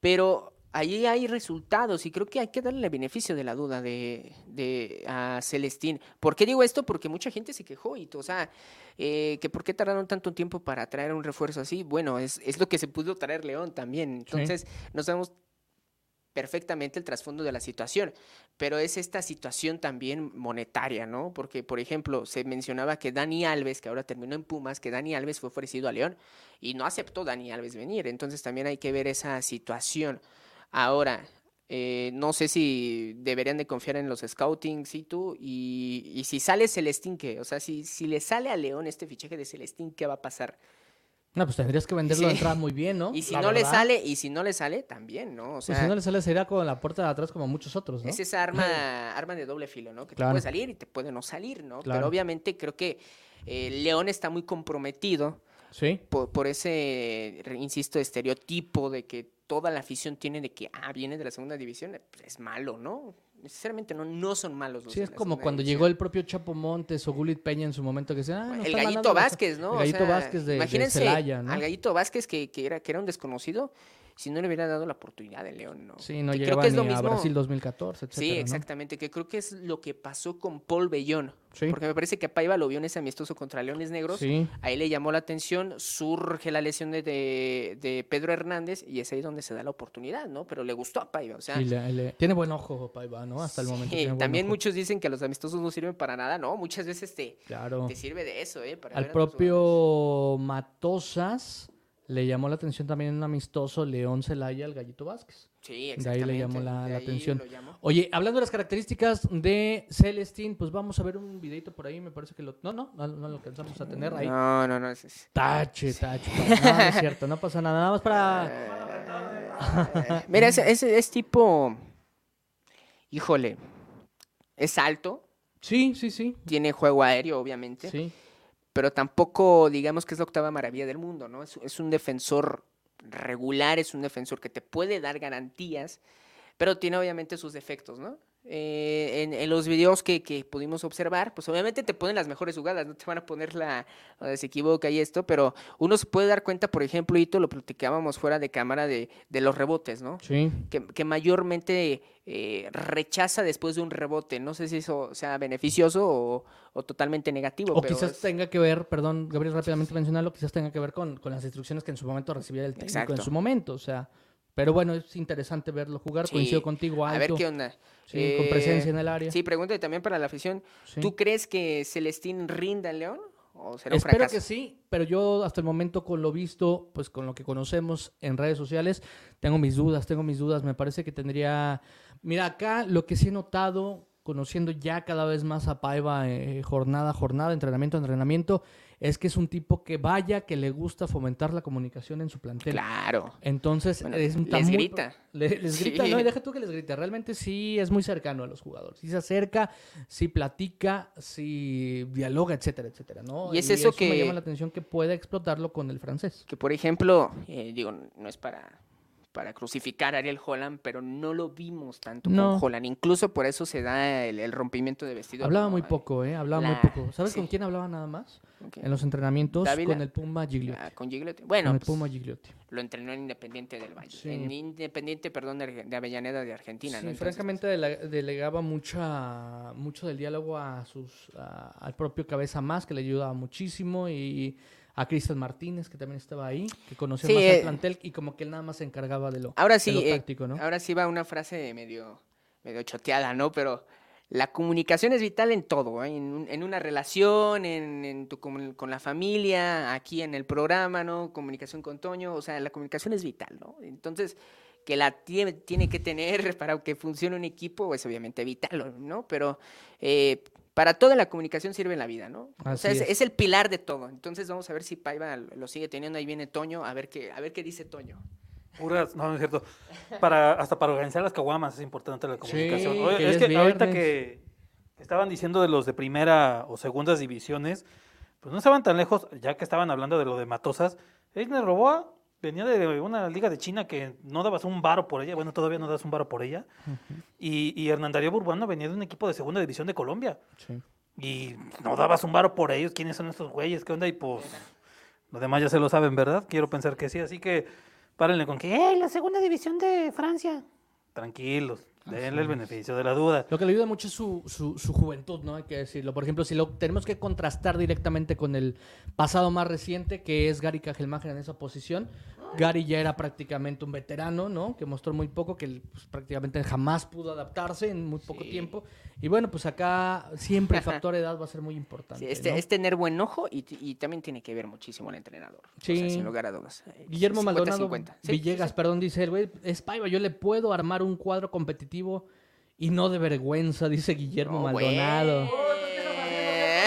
pero ahí hay resultados y creo que hay que darle el beneficio de la duda de, de a Celestín. ¿Por qué digo esto? Porque mucha gente se quejó y, o sea, eh, que por qué tardaron tanto tiempo para traer un refuerzo así. Bueno, es, es lo que se pudo traer León también. Entonces, no sabemos perfectamente el trasfondo de la situación, pero es esta situación también monetaria, ¿no? Porque, por ejemplo, se mencionaba que Dani Alves, que ahora terminó en Pumas, que Dani Alves fue ofrecido a León y no aceptó Dani Alves venir, entonces también hay que ver esa situación. Ahora, eh, no sé si deberían de confiar en los scouting, sí tú, y, y si sale Celestín, ¿qué? O sea, si, si le sale a León este fichaje de Celestín, ¿qué va a pasar? No, pues tendrías que venderlo de Sí. entrada muy bien, ¿no? Y si La no le sale, y si no le sale, también, ¿no? O Pues sea, si no le sale, sería con la puerta de atrás como muchos otros, ¿no? Es esa arma, arma de doble filo, ¿no? Que Claro. te puede salir y te puede no salir, ¿no? Claro. Pero obviamente creo que eh, León está muy comprometido Sí. por, por ese, insisto, estereotipo de que toda la afición tiene de que, ah, viene de la segunda división, pues es malo, ¿no? Necesariamente no, no son malos los Sí, de es como cuando llegó el propio Chapo Montes o Gulit Peña en su momento que decían, ah, no el Gallito Vázquez, ¿no? El O Gallito sea, Vázquez de, de imagínense Celaya, ¿no? al Gallito Vázquez que, que era, que era un desconocido, si no le hubiera dado la oportunidad en León, ¿no? Sí, no Que creo que es lo a mismo- Brasil 2014, etcétera, Sí, ¿no? exactamente, que creo que es lo que pasó con Paul Bellón. Sí. Porque me parece que Paiva lo vio en ese amistoso contra Leones Negros. Sí. Ahí le llamó la atención, surge la lesión de, de, de Pedro Hernández y es ahí donde se da la oportunidad, ¿no? Pero le gustó a Paiva, o sea... Sí, le- le- tiene buen ojo, Paiva, ¿no? Hasta el momento. tiene también muchos dicen que los amistosos no sirven para nada, ¿no? Muchas veces te, Claro. te sirve de eso, ¿eh? Para Al a propio Matosas le llamó la atención también un amistoso León Celaya al Gallito Vázquez. Sí, de ahí exactamente. le llamó la- atención. Oye, hablando de las características de Celestín, pues vamos a ver un videito por ahí, me parece que lo... No, no, no, no lo alcanzamos a tener ahí. No, no, no. es- es- Tache, tache. No, no es cierto, no pasa nada. Nada más para... Mira, ese, ese es tipo... Híjole, es alto, Sí, sí, sí. tiene juego aéreo, obviamente. Sí. Pero tampoco digamos que es la octava maravilla del mundo, ¿no? Es, es un defensor regular, es un defensor que te puede dar garantías, pero tiene obviamente sus defectos, ¿no? Eh, en, en los videos que, que pudimos observar, pues obviamente te ponen las mejores jugadas, no te van a poner la, donde se equivoca y esto, pero uno se puede dar cuenta, por ejemplo, Ito, lo platicábamos fuera de cámara de, de los rebotes, ¿no? Sí. que, que mayormente eh, rechaza después de un rebote. No sé si eso sea beneficioso o, o totalmente negativo. O pero quizás es- tenga que ver, perdón, Gabriel, rápidamente mencionarlo, quizás tenga que ver con, con las instrucciones que en su momento recibía el técnico en Exacto. su momento, o sea, pero bueno, es interesante verlo jugar, Sí, coincido contigo, A alto, ver qué onda. sí, con presencia en el área. Sí, pregúntate también para la afición. Sí. ¿Tú crees que Celestín rinda en León? ¿O será un Espero fracaso? que sí, pero yo hasta el momento con lo visto, pues con lo que conocemos en redes sociales, tengo mis dudas, tengo mis dudas. Me parece que tendría... Mira, acá lo que sí he notado, conociendo ya cada vez más a Paiva eh, jornada a jornada, entrenamiento a entrenamiento, es que es un tipo que vaya, que le gusta fomentar la comunicación en su plantel. Claro. Entonces, Bueno, es un- les muy- grita. le- les Sí. grita, no, y deja tú que les grite. Realmente sí es muy cercano a los jugadores. Sí se acerca, sí platica, sí dialoga, etcétera, etcétera, ¿no? Y es eso me que- llama la atención que pueda explotarlo con el francés. Que por ejemplo, eh, digo, no es para, para crucificar a Ariel Holland, pero no lo vimos tanto No. con Holland. Incluso por eso se da el, el rompimiento de vestido. Hablaba muy poco, ¿eh? Hablaba muy poco. ¿Sabes sí. con quién hablaba nada más? En los entrenamientos Dávila. con el Puma Gigliotti. Ah, con Gigliotti. con Bueno, el pues, Puma Gigliotti. lo entrenó en Independiente del Valle. Sí. En Independiente, perdón, de, Avellaneda de Argentina. Sí, ¿no? Entonces, francamente dele- delegaba mucha, mucho del diálogo a sus, a- al propio Cabeza Más, que le ayudaba muchísimo, y a Cristian Martínez, que también estaba ahí, que conocía Sí, más eh, al plantel, y como que él nada más se encargaba de lo, Ahora de sí, lo eh, táctico, ¿no? ahora sí va una frase medio, medio choteada, ¿no? Pero la comunicación es vital en todo, ¿eh? en, en una relación, en, en tu con la familia, aquí en el programa, ¿no? Comunicación con Toño, o sea, la comunicación es vital, ¿no? Entonces, que la tiene, tiene que tener para que funcione un equipo, es obviamente vital, ¿no? Pero, eh, para toda la comunicación sirve en la vida, ¿no? o sea, es, es. es el pilar de todo. Entonces vamos a ver si Paiva lo sigue teniendo. Ahí viene Toño, a ver qué, a ver qué dice Toño. Puras- no, no es cierto. Para, hasta para organizar las caguamas es importante la comunicación. Sí, Oye, que es que es ahorita que estaban diciendo de los de primera o segundas divisiones, pues no estaban tan lejos, ya que estaban hablando de lo de Matosas. Eisner Roboa venía de una liga de China que no dabas un varo por ella, bueno, todavía no das un varo por ella. Y, y Hernán Darío Burbano venía de un equipo de segunda división de Colombia. Sí. Y no dabas un varo por ellos. ¿Quiénes son estos güeyes? ¿Qué onda? Y pues, los demás ya se lo saben, ¿verdad? Quiero pensar que sí. Así que párenle con que, ¡eh, la segunda división de Francia! Tranquilos, denle el beneficio de la duda. Lo que le ayuda mucho es su, su, su juventud, ¿no? Hay que decirlo. Por ejemplo, si lo tenemos que contrastar directamente con el pasado más reciente, que es Gary Cajelmacher en esa posición. Gary ya era prácticamente un veterano, ¿no? Que mostró muy poco, que pues, prácticamente jamás pudo adaptarse en muy poco Sí. tiempo. Y bueno, pues acá siempre el factor edad va a ser muy importante. Sí, este, ¿no? es tener buen ojo y, y también tiene que ver muchísimo el entrenador. O sea, Sí. sin lugar a dudas. Eh, Guillermo 50-50. Maldonado Sí, sí, Villegas, sí. perdón, dice el güey, es Paiva, yo le puedo armar un cuadro competitivo y no de vergüenza, dice Guillermo No, Maldonado.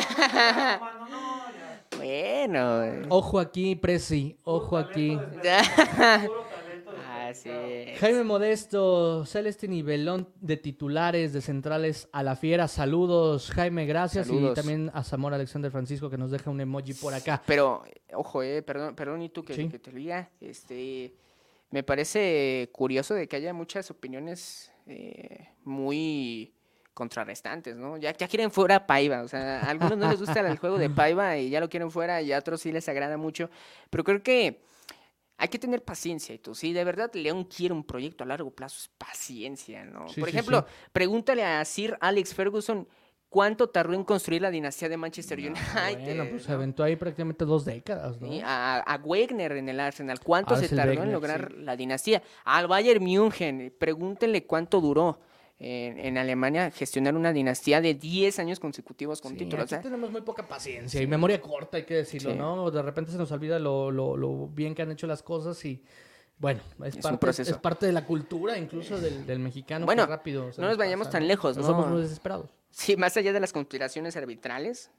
Bueno. Ojo aquí, Presi, ojo aquí. Así es. Jaime Modesto, Celeste Nivelón de titulares, de centrales a la fiera. Saludos, Jaime, gracias. Y también a Zamora Alexander Francisco que nos deja un emoji por acá. Pero, ojo, eh, perdón, perdón, y tú que, Sí. que te lo diga, este, me parece curioso de que haya muchas opiniones eh, muy contrarrestantes, ¿no? Ya, ya quieren fuera a Paiva, o sea, a algunos no les gusta el juego de Paiva y ya lo quieren fuera y a otros sí les agrada mucho, pero creo que hay que tener paciencia y tú, si de verdad León quiere un proyecto a largo plazo, es paciencia, ¿no? Sí, Por ejemplo, sí. pregúntale a Sir Alex Ferguson cuánto tardó en construir la dinastía de Manchester United. Bueno, pues se aventó ahí prácticamente dos décadas, ¿no? A, a Wegner en el Arsenal, ¿cuánto se Arsène tardó en lograr sí. la dinastía? Al Bayern München, pregúntenle cuánto duró en, en Alemania gestionar una dinastía de 10 años consecutivos con Sí, títulos. o sea, tenemos muy poca paciencia y memoria corta, hay que decirlo, Sí. ¿no? De repente se nos olvida lo, lo- lo bien que han hecho las cosas y, bueno, es, parte, es parte de la cultura incluso del, del mexicano. Bueno, rápido no nos vayamos tan lejos, No ¿no? somos muy desesperados. sí, más allá de las conspiraciones arbitrales,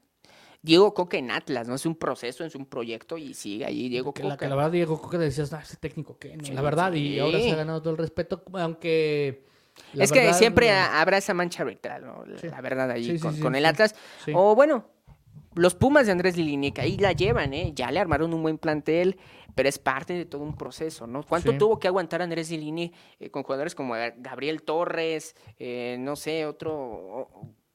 Diego Coca en Atlas, ¿no? Es un proceso, es un proyecto y sigue ahí Diego Que la, que la verdad, Diego Coca decías, ah, ese técnico qué, ¿no? Sí, la verdad, y ahora se ha ganado todo el respeto, aunque... la es que siempre no- habrá esa mancha arbitral, ¿no? La, Sí. la verdad, ahí Sí, con, sí, con el. Atlas. O bueno, los Pumas de Andrés Lilini, que ahí la llevan, ¿eh? Ya le armaron un buen plantel, pero es parte de todo un proceso, ¿no? ¿Cuánto Sí. tuvo que aguantar Andrés Lilini eh, con jugadores como Ga- Gabriel Torres, eh, no sé, otro...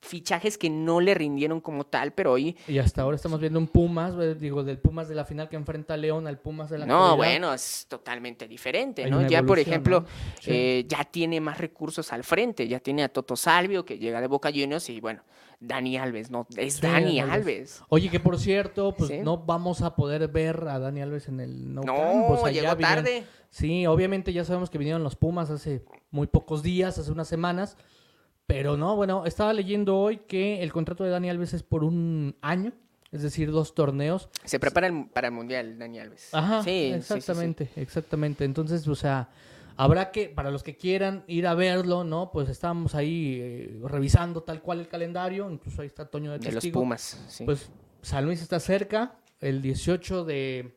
fichajes que no le rindieron como tal, pero hoy... Y hasta ahora estamos viendo un Pumas, digo, del Pumas de la final que enfrenta a León al Pumas de la No, actualidad. bueno, es totalmente diferente, Hay ¿no? Ya, por ejemplo, ¿no? Sí. eh, ya tiene más recursos al frente, ya tiene a Toto Salvio, que llega de Boca Juniors, y bueno, Dani Alves, ¿no? Es Sí, Dani Alves. Alves. Oye, que por cierto, pues Sí. no vamos a poder ver a Dani Alves en el No, No, llegó vinieron- tarde. Sí, obviamente ya sabemos que vinieron los Pumas hace muy pocos días, hace unas semanas. Pero no, bueno, estaba leyendo hoy que el contrato de Dani Alves es por un año, es decir, dos torneos. Se prepara el- para el Mundial, Dani Alves. Ajá, Sí, sí, sí, sí. exactamente, exactamente. Entonces, o sea, habrá que, para los que quieran ir a verlo, ¿no? Pues estábamos ahí eh, revisando tal cual el calendario, incluso ahí está Toño de De los testigo. Pumas, sí. Pues San Luis está cerca, el 18 de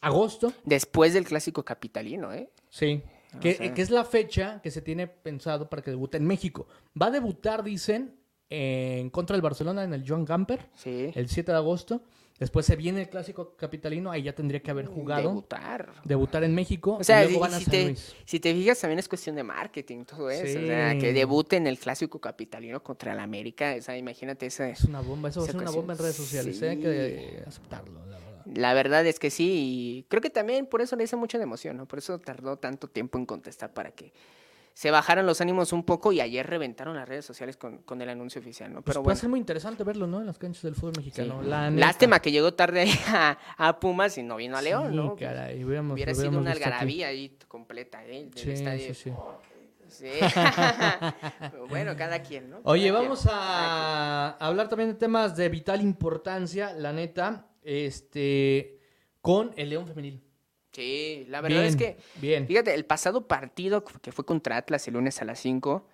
agosto. Después del clásico capitalino, ¿eh? Sí. Que, es la fecha que se tiene pensado para que debute en México. Va a debutar, dicen, en contra del Barcelona en el Joan Gamper, Sí. el 7 de agosto. Después se viene el clásico capitalino, ahí ya tendría que haber jugado. Debutar. Debutar en México. O sea, y luego van a si, San te, Luis. si te fijas, también es cuestión de marketing, todo eso. O sea, que debute en el clásico capitalino contra el América. O sea, imagínate esa. Es una bomba, eso va a esa ser una bomba en redes sociales. ¿eh? Hay que aceptarlo, la verdad. La verdad es que sí, y creo que también por eso le hizo mucha emoción, ¿no? Por eso tardó tanto tiempo en contestar para que se bajaran los ánimos un poco y ayer reventaron las redes sociales con, con el anuncio oficial, ¿no? Pues Pero puede bueno. ser muy interesante verlo, ¿no? En las canchas del fútbol sí. mexicano. La neta. Lástima que llegó tarde a, a Pumas y no vino a León, Sí, ¿no? caray, hubiéramos- Hubiera sido una algarabía ahí completa, ¿eh? Del Sí, estadio. sí, sí. Sí. Pero bueno, cada quien, ¿no? Oye, Cada vamos quien, a hablar también de temas de vital importancia, la neta, este, con el León Femenil. Sí, la verdad es que Bien. Fíjate, el pasado partido que fue contra Atlas el lunes a las 5,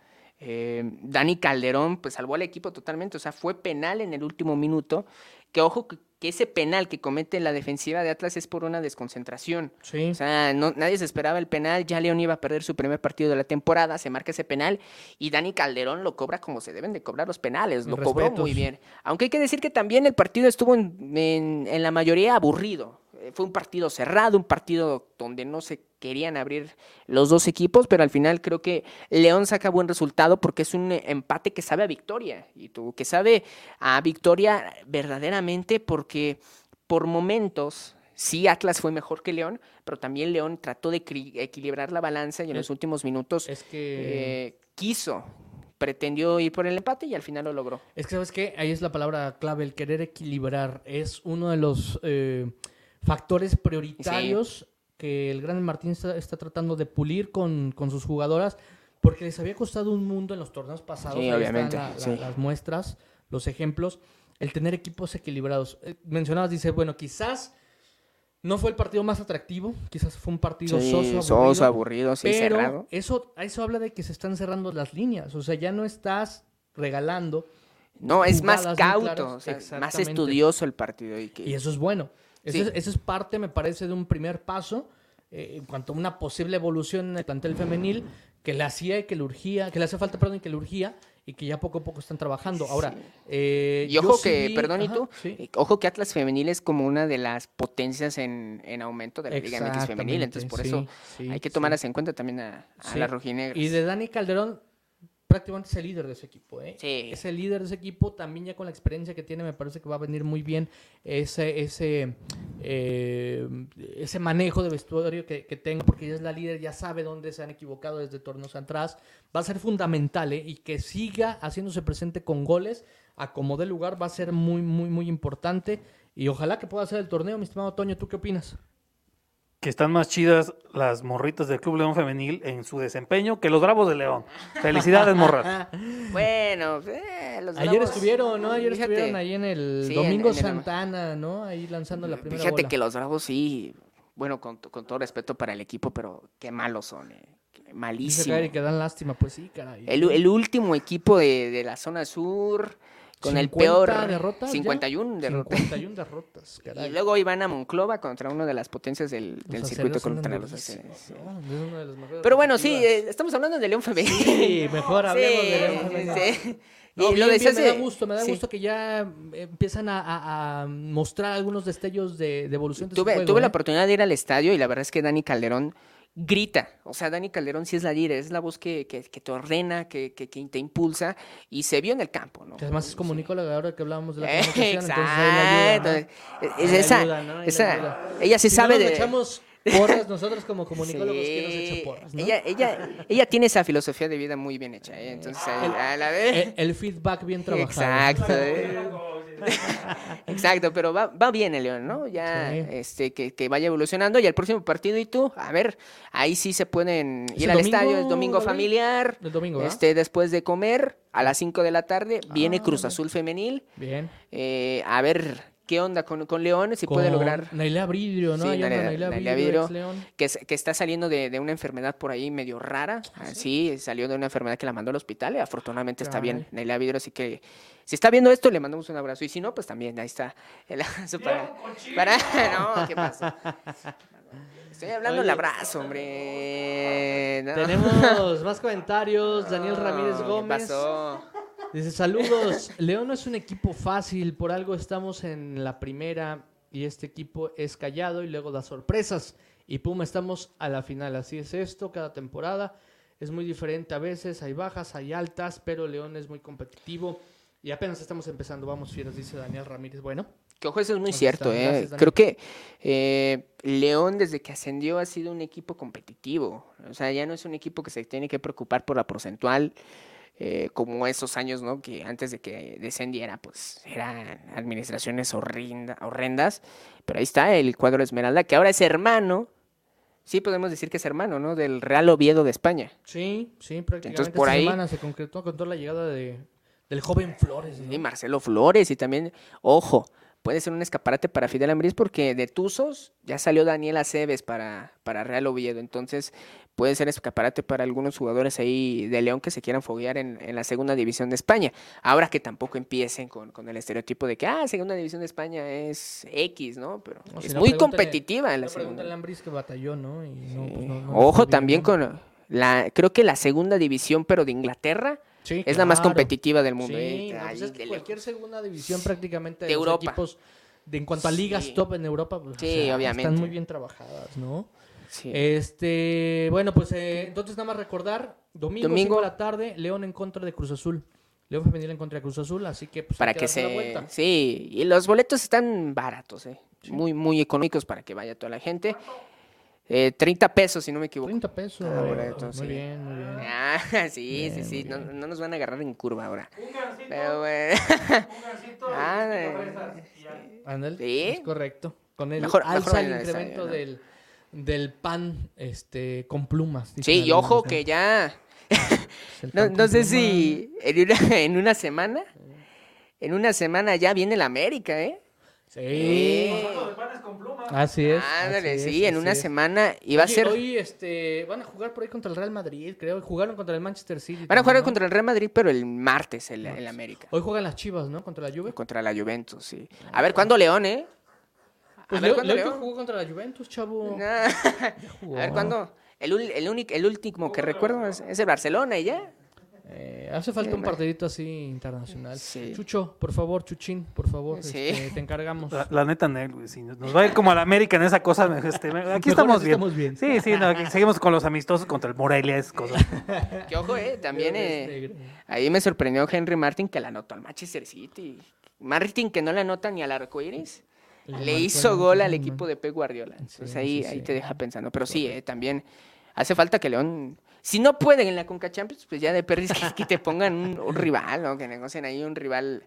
Eh, Dani Calderón pues salvó al equipo totalmente, o sea, fue penal en el último minuto, que ojo que, ese penal que comete la defensiva de Atlas es por una desconcentración. Sí. O sea, no, nadie se esperaba el penal, ya León iba a perder su primer partido de la temporada, se marca ese penal y Dani Calderón lo cobra como se deben de cobrar los penales, lo cobró muy bien. Aunque hay que decir que también el partido estuvo en, en- en la mayoría aburrido. Fue un partido cerrado, un partido donde no se querían abrir los dos equipos, pero al final creo que León saca buen resultado porque es un empate que sabe a victoria y tú, que sabe a victoria verdaderamente porque por momentos sí Atlas fue mejor que León, pero también León trató de equi- equilibrar la balanza y en Es- los últimos minutos Es que... eh, quiso, pretendió ir por el empate y al final lo logró. Es que, ¿sabes qué? Ahí es la palabra clave, el querer equilibrar. Es uno de los eh, factores prioritarios que el Gran Martín está, está tratando de pulir con, con sus jugadoras, porque les había costado un mundo en los torneos pasados. Sí, ahí están obviamente, la- la- sí. las muestras, los ejemplos, el tener equipos equilibrados. Eh, mencionabas, dice, bueno, quizás no fue el partido más atractivo, quizás fue un partido Sí, soso, aburrido, soso, aburrido, sí, pero cerrado. eso, eso habla de que se están cerrando las líneas, o sea, ya no estás regalando No, es más cauto, claras, o sea, más estudioso el partido. Y que, Y eso es bueno. Eso, Sí. es, eso es parte, me parece, de un primer paso eh, en cuanto a una posible evolución en el plantel femenil que le hacía y que le urgía, que le hace falta, perdón, y que le urgía y que ya poco a poco están trabajando. Ahora, eh, Y ojo sí que, vi- perdón, ¿y ajá, tú? sí. Eh, Ojo que Atlas Femenil es como una de las potencias en, en aumento de la Liga MX Femenil. Entonces, por eso sí, hay que sí, tomarlas en cuenta también a, a sí. las rojinegras. Y de Dani Calderón, prácticamente es el líder de ese equipo. ¿eh? Sí. Es el líder de ese equipo. También ya con la experiencia que tiene, me parece que va a venir muy bien ese, ese, eh, ese manejo de vestuario que, tenga, porque ella es la líder, ya sabe dónde se han equivocado desde torneos atrás. Va a ser fundamental ¿eh? y que siga haciéndose presente con goles, acomode lugar, va a ser muy, muy, muy importante. Y ojalá que pueda hacer el torneo, mi estimado Toño. ¿Tú qué opinas? Que están más chidas las morritas del Club León Femenil en su desempeño que los Bravos de León. Felicidades, morras. Bueno, eh, los Ayer Bravos, estuvieron, ¿no? Ayer fíjate, estuvieron ahí en el Sí, Domingo en Santana, ¿no? Ahí lanzando la primera Fíjate bola. que los Bravos sí, bueno, con, con todo respeto para el equipo, pero qué malos son, eh. Dice Malísimo. Gary que dan lástima, pues sí, caray. El, el último equipo de, de la zona sur, con el 50 peor... derrotas ya. 51 derrotas. 51 derrotas, caray. Y luego iban a Monclova contra una de las potencias del, del circuito contra los las mejores Pero bueno, sí, eh, estamos hablando de León Femenil. Sí, mejor hablemos Sí, de León sí. No, y bien, lo bien, me da gusto, me da sí. gusto que ya empiezan a, a- a mostrar algunos destellos de, de evolución de su Tuve, juego, tuve la ¿eh? oportunidad de ir al estadio y la verdad es que Dani Calderón grita. O sea, Dani Calderón sí es la líder, es la voz que, que, que te ordena, que, que, que te impulsa y se vio en el campo, ¿no? Que además es como. Nicola ahora que hablábamos de la Eh, comunicación, entonces ahí la ayuda, Exacto. ¿no? Es- esa, esa- ayuda. ella se Si sabe no nos de... echamos porras nosotros como comunicólogos que nos echa porras, ¿no? ella, ella, ella tiene esa filosofía de vida muy bien hecha, ¿eh? Entonces, a la vez... el, el feedback bien trabajado. Exacto. Exacto, pero va, va bien el León, ¿no? Ya Sí. este, que, que vaya evolucionando. Y el próximo partido, ¿y tú? A ver, ahí sí se pueden ¿Es ir al domingo, estadio, es domingo familiar. El domingo, ¿verdad? Este, después de comer, a las 5 de la tarde, viene Ah, Cruz. Azul Femenil. Bien. Eh, a ver qué onda con, con León, si puede lograr. Nailea Bridrio, ¿no? Sí, Bridrio, Bridrio. ex León. Que, es- que está saliendo de, de una enfermedad por ahí medio rara. Sí, salió de una enfermedad que la mandó al hospital y afortunadamente está bien Caray. Neila Vidro, así que si está viendo esto, le mandamos un abrazo. Y si no, pues también, ahí está. el abrazo para, para- No, ¿qué pasa? Estoy hablando del Oye. abrazo, hombre. No. Tenemos más comentarios. Daniel Ramírez ¿qué Gómez. pasó? Dice, saludos. León no es un equipo fácil, por algo estamos en la primera y este equipo es callado y luego da sorpresas. Y pum, estamos a la final. Así es esto, cada temporada. Es muy diferente a veces, hay bajas, hay altas, pero León es muy competitivo. Y apenas estamos empezando, vamos fieras, dice Daniel Ramírez. Bueno, Que ojo, eso es muy cierto, está, ¿eh? gracias. Creo que eh, León, desde que ascendió, ha sido un equipo competitivo. O sea, ya no es un equipo que se tiene que preocupar por la porcentual, eh, como esos años, ¿no? Que antes de que descendiera, pues eran administraciones horrenda- horrendas. Pero ahí está el cuadro Esmeralda, que ahora es hermano. Sí, podemos decir que es hermano, ¿no? Del Real Oviedo de España. sí, sí, prácticamente Entonces, por esta ahí- semana se concretó con toda la llegada de, del joven Flores. ¿no? Y Marcelo Flores y también, ojo, puede ser un escaparate para Fidel Ambriz porque de Tuzos ya salió Daniel Aceves para, para Real Oviedo. Entonces puede ser escaparate para algunos jugadores ahí de León que se quieran foguear en, en la segunda división de España. Ahora que tampoco empiecen con, con el estereotipo de que, ah, segunda división de España es X, ¿no? Pero si es no, muy competitiva en la no, segunda. que batalló, ¿no? Y no, Sí. pues, Ojo bien, también con la, creo que la segunda división, pero de Inglaterra, Sí, es la más competitiva del mundo. Sí, eh, no, pues es que cualquier segunda división prácticamente de, De Europa. equipos de, en cuanto a ligas Sí. top en Europa, pues, o Sí, sea, obviamente. están muy bien trabajadas, ¿no? Sí. Este, bueno, pues eh, entonces nada más recordar, domingo, Domingo. 5 de la tarde, León en contra de Cruz Azul. León femenil en contra de Cruz Azul, así que pues, para que se... vuelta. Sí, y los boletos están baratos, eh. Muy, muy económicos para que vaya toda la gente. Eh, 30 pesos, si no me equivoco. 30 pesos. Ah, boleto, muy sí. bien, muy bien. Ah, sí, Bien, sí, sí. muy No, no nos van a agarrar en curva ahora. Un gancito, Pero bueno. un gancito Ah, y ya. Ándale, Sí. es correcto. Con el Mejor- mejor alza el vayan al incremento estadio, ¿no? del, del pan este, con plumas. Sí, y ojo ¿eh? que ya... El No, no sé si en una, en una semana... En una semana ya viene el América, ¿eh? Sí. Hablando de panes con pluma. Así es. Ándale, así es, sí, en una es. semana. Y va a Oye, ser... Hoy este, van a jugar por ahí contra el Real Madrid, creo. Jugaron contra el Manchester City. Van a jugar contra el Real Madrid, pero el martes el, el América. Hoy juegan las Chivas, ¿no? Contra la Juve. Contra la Juventus, sí. A ver, ¿cuándo León, eh? A Pues ver, ¿cuándo León? jugó contra la Juventus, chavo. Nah. A ver, ¿cuándo? El, ul- el, único, el último que recuerdo es, es el Barcelona y ya. Eh, hace falta un partidito así internacional. Sí. Chucho, por favor, Chuchín, por favor, Sí. este, te encargamos. La, la neta, Nel, güey, si nos nos va a ir como a la América en esa cosa, este, aquí estamos bien. estamos bien. Sí, sí, no, aquí seguimos con los amistosos contra el Morelia, es cosa. Que ojo, eh, también eh, ahí me sorprendió Henry Martin que la anotó al Manchester City. Martin que no le anota ni al arco iris. Le hizo gol al equipo de Pep Guardiola. Sí, Entonces ahí, sí, ahí sí. te deja pensando. Pero sí, eh, también hace falta que León, si no pueden en la Conca Champions, pues ya de perris que, que te pongan un, un rival, ¿no? Que negocien ahí un rival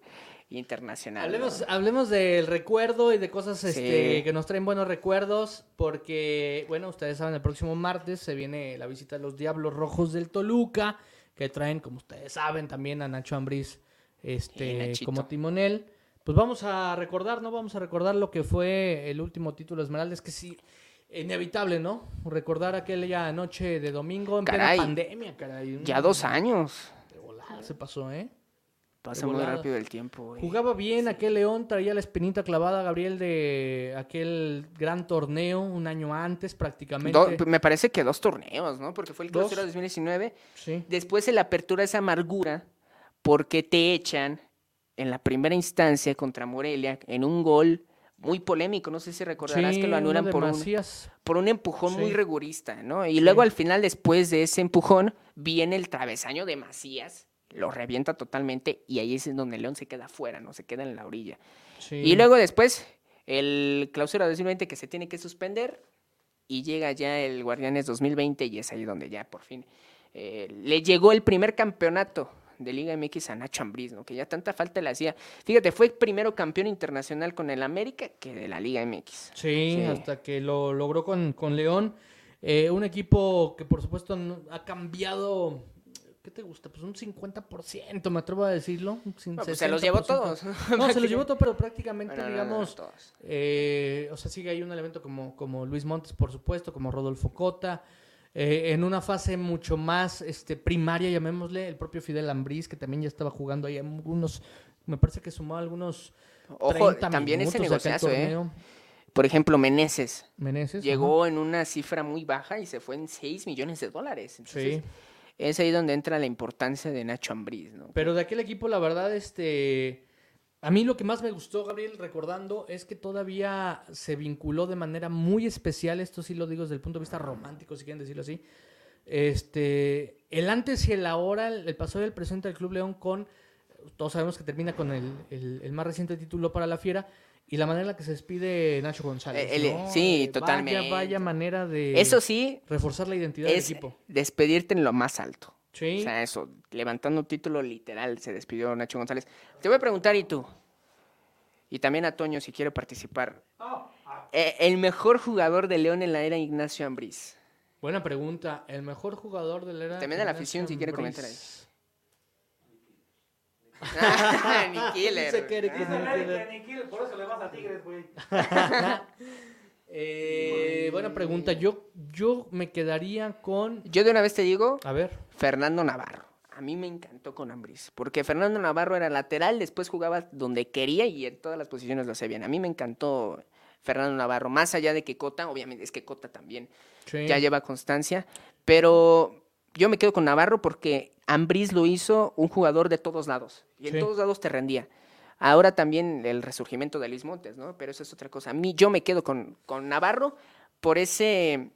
internacional. ¿no? Hablemos, hablemos del recuerdo y de cosas este, que nos traen buenos recuerdos, porque, bueno, ustedes saben, el próximo martes se viene la visita de los Diablos Rojos del Toluca, que traen, como ustedes saben, también a Nacho Ambriz este, como timonel. Pues vamos a recordar, ¿no? Vamos a recordar lo que fue el último título de Esmeralda. Es que sí, inevitable, ¿no? Recordar aquella noche de domingo en Caray. plena pandemia, caray. Ya dos años. De volada se pasó, ¿eh? Pasa muy rápido el tiempo, güey. Jugaba bien aquel León, traía la espinita clavada, Gabriel, de aquel gran torneo un año antes prácticamente. Do- me parece que dos torneos, ¿no? Porque fue el clausura 2019. Sí. Después en la apertura esa amargura porque te echan en la primera instancia contra Morelia en un gol muy polémico. No sé si recordarás Sí, que lo anulan por un, por un empujón muy rigurista, ¿no? Y Sí. luego al final, después de ese empujón, viene el travesaño de Macías, lo revienta totalmente y ahí es donde León se queda fuera, ¿no? Se queda en la orilla. Y luego después, el clausura 2020 que se tiene que suspender y llega ya el Guardianes 2020 y es ahí donde ya por fin eh, le llegó el primer campeonato de Liga MX a Nacho Ambriz, ¿no? Que ya tanta falta le hacía. Fíjate, fue primero campeón internacional con el América que de la Liga MX. Sí, Sí. hasta que lo logró con, con León. Eh, un equipo que por supuesto no- ha cambiado, ¿qué te gusta? Pues un 50%, me atrevo a decirlo. pues se los llevó 60%. todos. No, se los llevó todo, pero prácticamente, no, no, no, digamos, todos. Eh, o sea, sigue ahí un elemento como, como Luis Montes, por supuesto, como Rodolfo Cota. Eh, en una fase mucho más este, primaria, llamémosle, el propio Fidel Ambriz, que también ya estaba jugando ahí algunos, me parece que sumó algunos Ojo, 30 también ese negociazo, ¿eh? Por ejemplo, Meneses. Meneses. Llegó en una cifra muy baja y se fue en 6 millones de dólares. Entonces, Sí. es ahí donde entra la importancia de Nacho Ambriz, ¿no? Pero de aquel equipo, la verdad, este. A mí lo que más me gustó, Gabriel, recordando, es que todavía se vinculó de manera muy especial, esto sí lo digo desde el punto de vista romántico, si quieren decirlo así. Este, el antes y el ahora, el, pasado y el presente del Club León con, todos sabemos que termina con el, el- el más reciente título para la Fiera, y la manera en la que se despide Nacho González. El- el- ¿no? sí, Eh, totalmente. Vaya, vaya manera de Eso sí, reforzar la identidad es del equipo. despedirte en lo más alto. Sí. O sea, eso, levantando un título literal, se despidió Nacho González. Te voy a preguntar, ¿y tú? Y también a Toño, si quiere participar. Eh, el mejor jugador de León en la era Ignacio Ambriz. Buena pregunta. El mejor jugador de la era. También a la afición, si quiere comentar ahí. Ni killer. Dice que killer. ni kill, por eso le vas a Tigres, güey. Eh, buena pregunta. Yo, yo me quedaría con. Yo de una vez te digo, A ver. Fernando Navarro. A mí me encantó con Ambriz, porque Fernando Navarro era lateral, después jugaba donde quería y en todas las posiciones lo hacía bien. A mí me encantó Fernando Navarro, más allá de que Cota, obviamente es que Cota también Sí. ya lleva constancia, pero yo me quedo con Navarro porque Ambriz lo hizo un jugador de todos lados y en Sí. todos lados te rendía. Ahora también el resurgimiento de Luis Montes, ¿no? Pero eso es otra cosa. A mí yo me quedo con, con Navarro por ese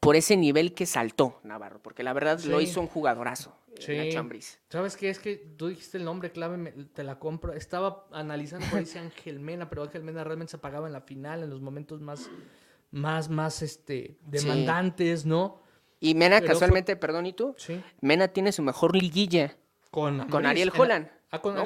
por ese nivel que saltó Navarro, porque la verdad lo hizo un jugadorazo, Sí. Nacho Ambriz. ¿Sabes qué? Es que tú dijiste el nombre clave, me- te la compro. Estaba analizando por ahí ese Ángel Mena, pero Ángel Mena realmente se apagaba en la final, en los momentos más, más, más, este, demandantes, ¿no? Y Mena Pero fue- casualmente, perdón, ¿y tú? Sí. Mena tiene su mejor liguilla Con, con Ariel Holland. Ah, con.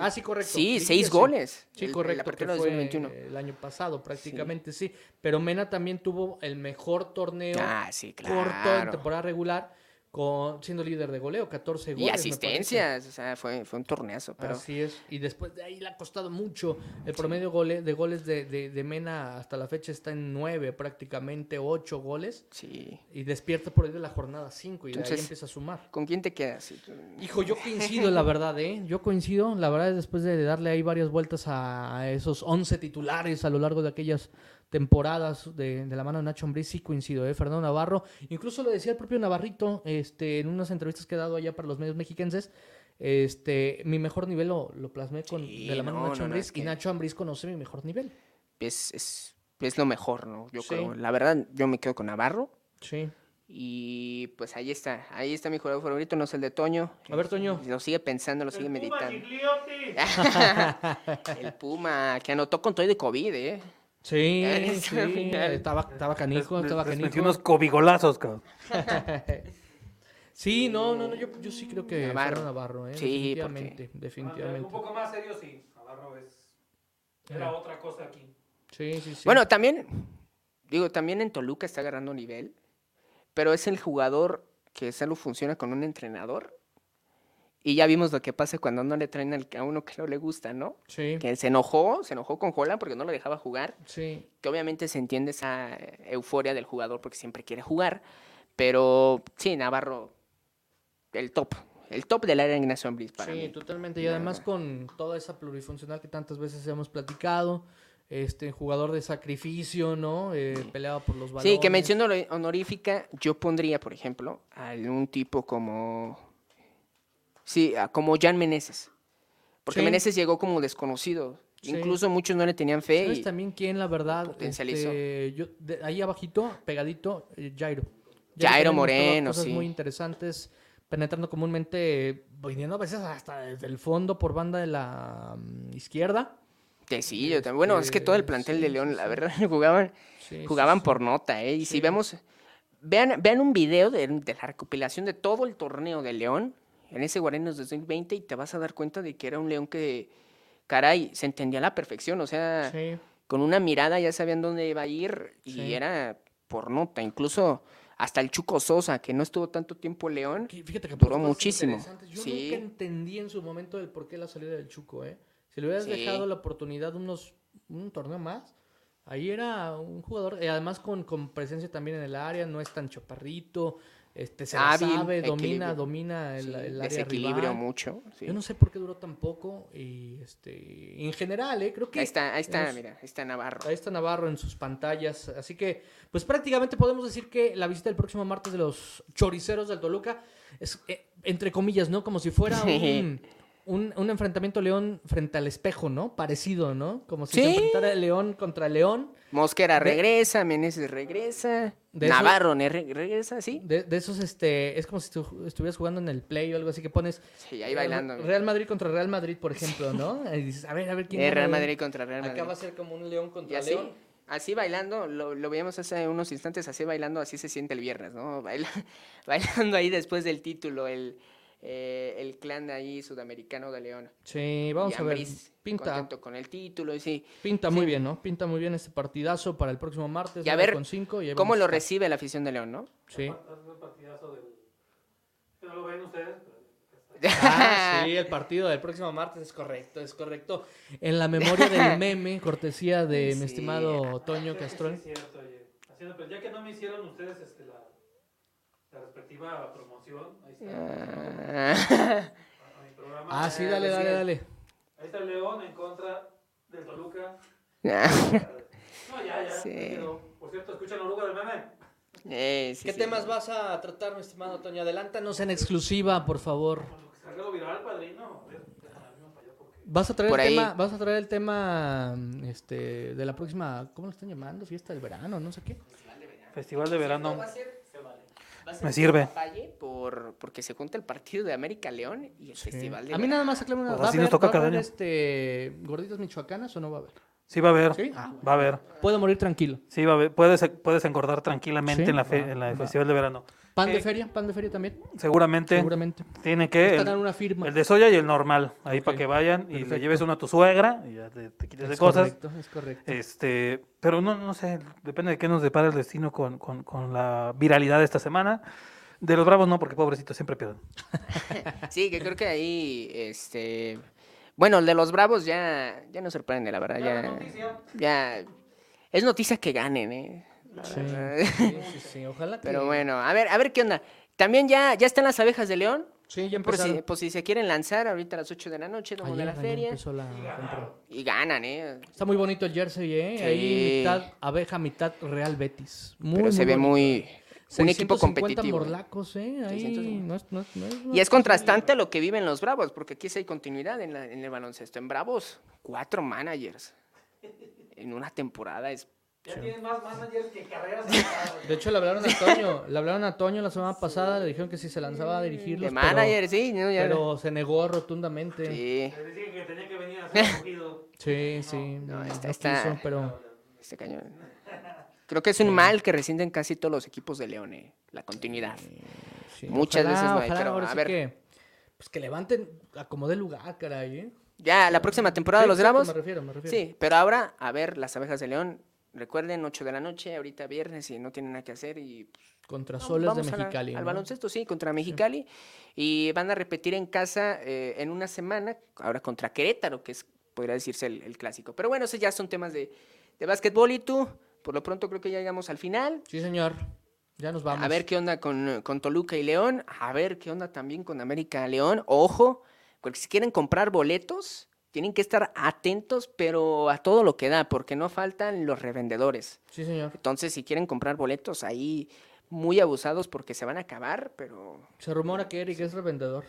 Ah, sí, correcto. Sí, Sí, seis sí. goles. Sí, el- el correcto, que fue 2021. el año pasado prácticamente, sí. Pero Mena también tuvo el mejor torneo Ah, sí, corto en claro. temporada regular, con, siendo líder de goleo, 14 goles. Y asistencias, o sea, fue, fue un torneazo, pero Así es. Y después de ahí le ha costado mucho. El promedio gole- de goles de, de- de Mena hasta la fecha está en 9, prácticamente 8 goles. sí. Y despierta por ahí de la jornada 5 y de ahí empieza a sumar. ¿Con quién te quedas? Sí, tú- Hijo, yo coincido, la verdad, ¿eh? Yo coincido, la verdad, después de darle ahí varias vueltas a a esos 11 titulares a lo largo de aquellas temporadas de, de la mano de Nacho Ambriz, sí coincido, ¿eh? Fernando Navarro, incluso lo decía el propio Navarrito este, en unas entrevistas que he dado allá para los medios mexiquenses, este, mi mejor nivel lo, lo plasmé con, Sí, de la mano de Nacho no, no, Ambriz y que- Nacho Ambriz conoce mi mejor nivel. Es, es, es lo mejor, ¿no? Yo Sí. creo. La verdad, yo me quedo con Navarro. Sí. Y pues ahí está. Ahí está mi jugador favorito, no es el de Toño. A ver, Toño. Lo sigue pensando, lo sigue El Puma meditando. Gigliotti. el Puma, que anotó con todo y de COVID, ¿eh? Sí, en sí, estaba, estaba canijo, Les- estaba les canijo. metí unos cobigolazos, cabrón. Sí, no, no, no, yo, yo sí creo que Navarro. Navarro, ¿eh? Sí, definitivamente, definitivamente. Un poco más serio, sí. Navarro es. Era otra cosa aquí. Sí, sí, sí. Bueno, también, digo, también en Toluca está agarrando nivel, pero es el jugador que solo funciona con un entrenador. Y ya vimos lo que pasa cuando no le traen al- a uno que no le gusta, ¿no? sí, Que se enojó, se enojó con Holland porque no lo dejaba jugar. sí. Que obviamente se entiende esa euforia del jugador porque siempre quiere jugar. Pero sí, Navarro, el top. El top del área de Ignacio Ambriz para sí, mí. totalmente. Y además con toda esa plurifuncional que tantas veces hemos platicado, este jugador de sacrificio, ¿no? Eh, Peleado por los balones. Sí, que mención honor- honorífica, yo pondría, por ejemplo, a un tipo como. Sí, como Jan Meneses. Porque Sí. Meneses llegó como desconocido. Sí. Incluso muchos no le tenían fe. ¿Sabes y- también quién, la verdad? Potencializó. Este, yo, de- ahí abajito, pegadito, eh, Jairo. Jairo Moreno, Cosas sí. muy interesantes, penetrando comúnmente, viniendo a veces hasta desde el fondo por banda de la mm, izquierda. Tecillo también. Bueno, es que todo el Este, plantel sí, de sí, León, la sí. verdad, jugaban, Sí, sí, jugaban sí. por nota, ¿eh? Y si Sí. vemos. Vean, vean un video de, de la recopilación de todo el torneo de León en ese Guarenos 2020 y te vas a dar cuenta de que era un León que, caray, se entendía a la perfección. O sea, Sí. con una mirada ya sabían dónde iba a ir y Sí. era por nota. Incluso hasta el Chuco Sosa, que no estuvo tanto tiempo en León. Que Fíjate que Duró muchísimo. Yo Sí. nunca entendí en su momento el por qué la salida del Chuco, ¿eh? Si le hubieras Sí. dejado la oportunidad unos un torneo más, ahí era un jugador, y además con, con presencia también en el área, no es tan chaparrito, este, se la sabe, domina, domina el, Sí, el área desequilibrio rival. mucho. sí. Yo no sé por qué duró tan poco y este en general, eh, creo que Ahí está, ahí está, mira, ahí está Navarro. Ahí está Navarro en sus pantallas. Así que, pues prácticamente podemos decir que la visita del próximo martes de los choriceros del Toluca es, eh, entre comillas, ¿no? Como si fuera un, un, un enfrentamiento León frente al espejo, ¿no? Parecido, ¿no? Como si se enfrentara León contra León. Mosquera De- regresa, Meneses regresa, De Navarro ne- re- regresa, sí. De, de esos, este, es como si tú estuvieras jugando en el play o algo así que pones Sí, ahí bailando. eh, Real Madrid contra Real Madrid, por ejemplo, ¿no? Y dices, a ver, a ver quién Eh, gana, Real? Madrid contra Real Madrid. Acá va a ser como un León Y contra así, León. así bailando, lo, lo veíamos hace unos instantes, así bailando, así se siente el viernes, ¿no? Baila- bailando ahí después del título, el, eh, el clan ahí sudamericano de León. Sí, vamos Y a ver. Pinta, contento con el título, y sí. Pinta muy bien, ¿no? Pinta muy bien este partidazo para el próximo martes. Y a ver con cinco, y ahí ¿Cómo lo recibe la afición de León, no? Sí. Es un partidazo del. que No lo ven ustedes. pero está Ah, sí, el partido del próximo martes es correcto, es correcto. En la memoria del meme, cortesía de mi Sí. estimado Toño Sí, Castrol. es cierto, oye. Haciendo, ya que no me hicieron ustedes este, la, la respectiva promoción, ahí está. Ah, a mi programa. Ah, sí, dale, pues dale, sí. dale. Ahí está el León en contra del Toluca. ah, No, ya, ya. Sí. Por cierto, escuchan lugar del meme. eh, sí, ¿Qué sí. temas vas a tratar, mi estimado Toño? Adelántanos en exclusiva, por favor. Viral, padrino. Vas a traer Por el ahí. tema, vas a traer el tema este de la próxima, ¿cómo lo están llamando? Fiesta del verano, no sé qué. Festival de verano. Va a ser- va a ser Me sirve. Por, porque se junta el partido de América León y el Festival de A mí nada más aclaro una Pues ¿Va a nos haber, toca va a haber, este gorditas michoacanas o no va a haber? Sí va a haber. ¿Sí? Ah, Va a haber. Puedo morir tranquilo. Sí va a haber. Puedes, puedes engordar tranquilamente Sí, en la, fe- va, en la va. Festival de verano. Pan de Eh, feria, pan de feria también. Seguramente, Seguramente. tiene que. Están El, una firma. el de soya y el normal. Ahí para que vayan y le lleves uno a tu suegra y ya te, te quites de es cosas. correcto, es correcto. Este, pero no, no sé, depende de qué nos depara el destino con, con, con la viralidad de esta semana. De los bravos no, porque pobrecitos siempre pierden. Sí, que creo que ahí, este... Bueno, el de los Bravos ya, ya no sorprende, la verdad. Ya, ya es noticia que ganen, ¿eh? Sí, sí, sí, sí, Ojalá que... Pero bueno, a ver, a ver qué onda. También ya, ya están las abejas de León. Sí, ya Por si, empezaron. por si se quieren lanzar ahorita a las 8 de la noche, vamos de la feria. empezó la. Y ganan, ¿eh? Está muy bonito el jersey, ¿eh? Sí. Ahí mitad abeja, mitad Real Betis. Muy, Pero se ve muy... Un equipo 650 competitivo. morlacos, ¿eh? Ahí 650. no es, no no es Y es contrastante a lo que viven los Bravos, porque aquí sí hay continuidad en, la- en el baloncesto. En Bravos, cuatro managers en una temporada es... Ya tienen más managers que carreras. De hecho, le hablaron a Toño. Le hablaron a Toño la semana pasada. Le dijeron que si se lanzaba a dirigirlos. De pero- manager, sí, ¿no? Ya- Pero se negó rotundamente. Sí, Sí, Les dije que tenía que venir a hacer escogido. sí. No, no está- quiso, está- pero... este cañón. Creo que es un mal que resienten casi todos los equipos de León, eh, la continuidad. sí, Muchas veces no hay, ojalá pero, a sí ver. que... Pues que levanten a como de lugar, caray, ¿eh? Ya, la próxima temporada Sí, los Bravos. Me refiero, me refiero. Sí, pero ahora, a ver, las abejas de León. Recuerden, 8 de la noche, ahorita viernes, y no tienen nada que hacer. Y pues, Contra no, Soles de la- Mexicali. al baloncesto, sí, contra Mexicali. Y van a repetir en casa eh, en una semana, ahora contra Querétaro, que es, podría decirse, el, el clásico. Pero bueno, esos ya son temas de, de básquetbol. Y tú, por lo pronto, creo que ya llegamos al final. Sí, señor. Ya nos vamos. A ver qué onda con, con Toluca y León. A ver qué onda también con América León. Ojo, porque si quieren comprar boletos, tienen que estar atentos, pero a todo lo que da, porque no faltan los revendedores. Sí, señor. Entonces, si quieren comprar boletos ahí muy abusados porque se van a acabar, pero Se rumora que Eric es revendedor.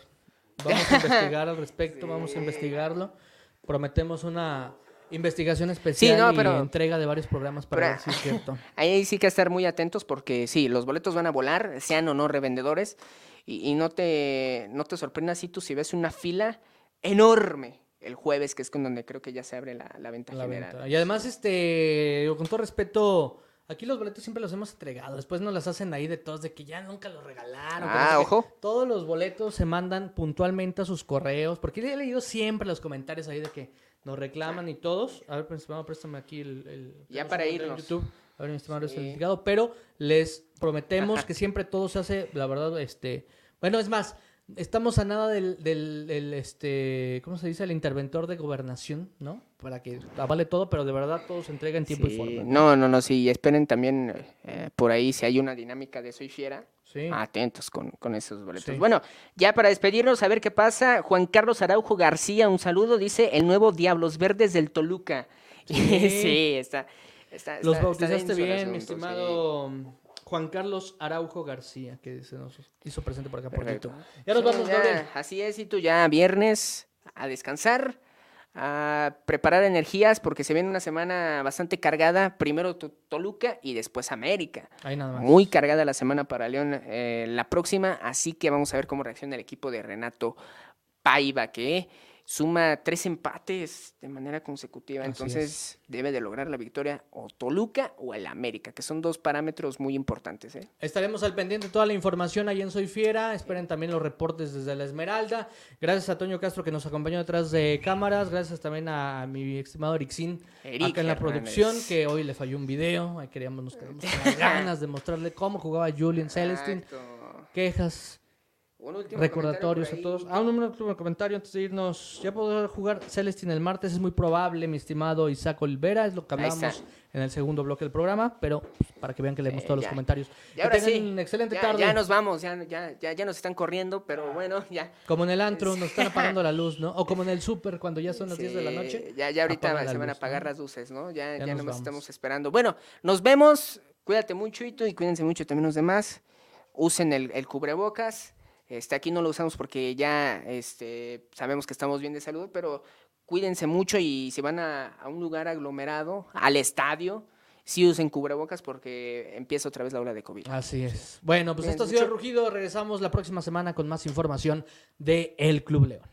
Vamos a investigar al respecto, vamos a investigarlo. Prometemos una investigación especial no, y entrega de varios programas para ver si es cierto. ahí sí que estar muy atentos porque sí, los boletos van a volar, sean o no revendedores, y, y no te no te sorprendas si tú si ves una fila enorme el jueves, que es con donde creo que ya se abre la, la venta La general. venta. Y además, este, con todo respeto, aquí los boletos siempre los hemos entregado. Después nos las hacen ahí de todos, de que ya nunca los regalaron. Ah, ojo. Todos los boletos se mandan puntualmente a sus correos, porque he leído siempre los comentarios ahí de que nos reclaman y todos. A ver, pues, vamos, préstame aquí el... el- Ya para irnos. YouTube. A ver, mi estimado, Sí. indicado, pero les prometemos que siempre todo se hace, la verdad, este... Bueno, es más, estamos a nada del, del, del, este, ¿cómo se dice? El interventor de gobernación, ¿no? Para que avale todo, pero de verdad todo se entrega en tiempo y forma. No, no, no, sí, esperen también eh, por ahí si hay una dinámica de Soy Fiera. Sí. Atentos con, con esos boletos. Sí. Bueno, ya para despedirnos, a ver qué pasa. Juan Carlos Araujo García, un saludo, dice el nuevo Diablos Verdes del Toluca. Sí, Sí. está, está, Los está- bautizaste bien, mi asunto, estimado Juan Carlos Araujo García, que se nos hizo presente por acá por. Ya nos vamos, Gabriel. Así es, y tú ya viernes a descansar, a preparar energías, porque se viene una semana bastante cargada. Primero to- Toluca y después América. Ahí nada más. Muy cargada la semana para León eh, la próxima, así que vamos a ver cómo reacciona el equipo de Renato Paiva, que suma tres empates de manera consecutiva. Así Entonces debe de lograr la victoria o Toluca o el América, que son dos parámetros muy importantes. ¿eh? Estaremos al pendiente de toda la información ahí en Soy Fiera. Esperen también los reportes desde la Esmeralda. Gracias a Toño Castro que nos acompañó detrás de cámaras. Gracias también a mi estimado Erixín Eric acá en la Hernández. producción, que hoy le falló un video. Ahí queríamos, nos quedamos con las ganas de mostrarle cómo jugaba Julian Celestin. Quejas. Un último recordatorios a todos. Ah, un último comentario antes de irnos. ¿Ya podrá jugar Celestine el martes? Es muy probable, mi estimado Isaac Olvera. Es lo que hablamos en el segundo bloque del programa, pero para que vean que leemos Sí, todos los comentarios. Y ahora tengan sí, una excelente ya, tarde. ya nos vamos, ya, ya, ya, ya nos están corriendo, pero bueno, ya. Como en el antro, nos están apagando la luz, ¿no? O como en el súper, cuando ya son las 10 de la Sí, noche. Ya, ya ahorita se van a apagar ¿no? las luces, ¿no? Ya, Ya nos vamos. estamos esperando. Bueno, nos vemos. Cuídate mucho, Ito, y cuídense mucho también los demás. Usen el, el cubrebocas. Este, aquí no lo usamos porque ya este, sabemos que estamos bien de salud, pero cuídense mucho y si van a, a un lugar aglomerado, al estadio, sí usen cubrebocas porque empieza otra vez la ola de COVID. Así es. Bueno, pues Bien, esto ha sido el Rugido. Regresamos la próxima semana con más información de El Club León.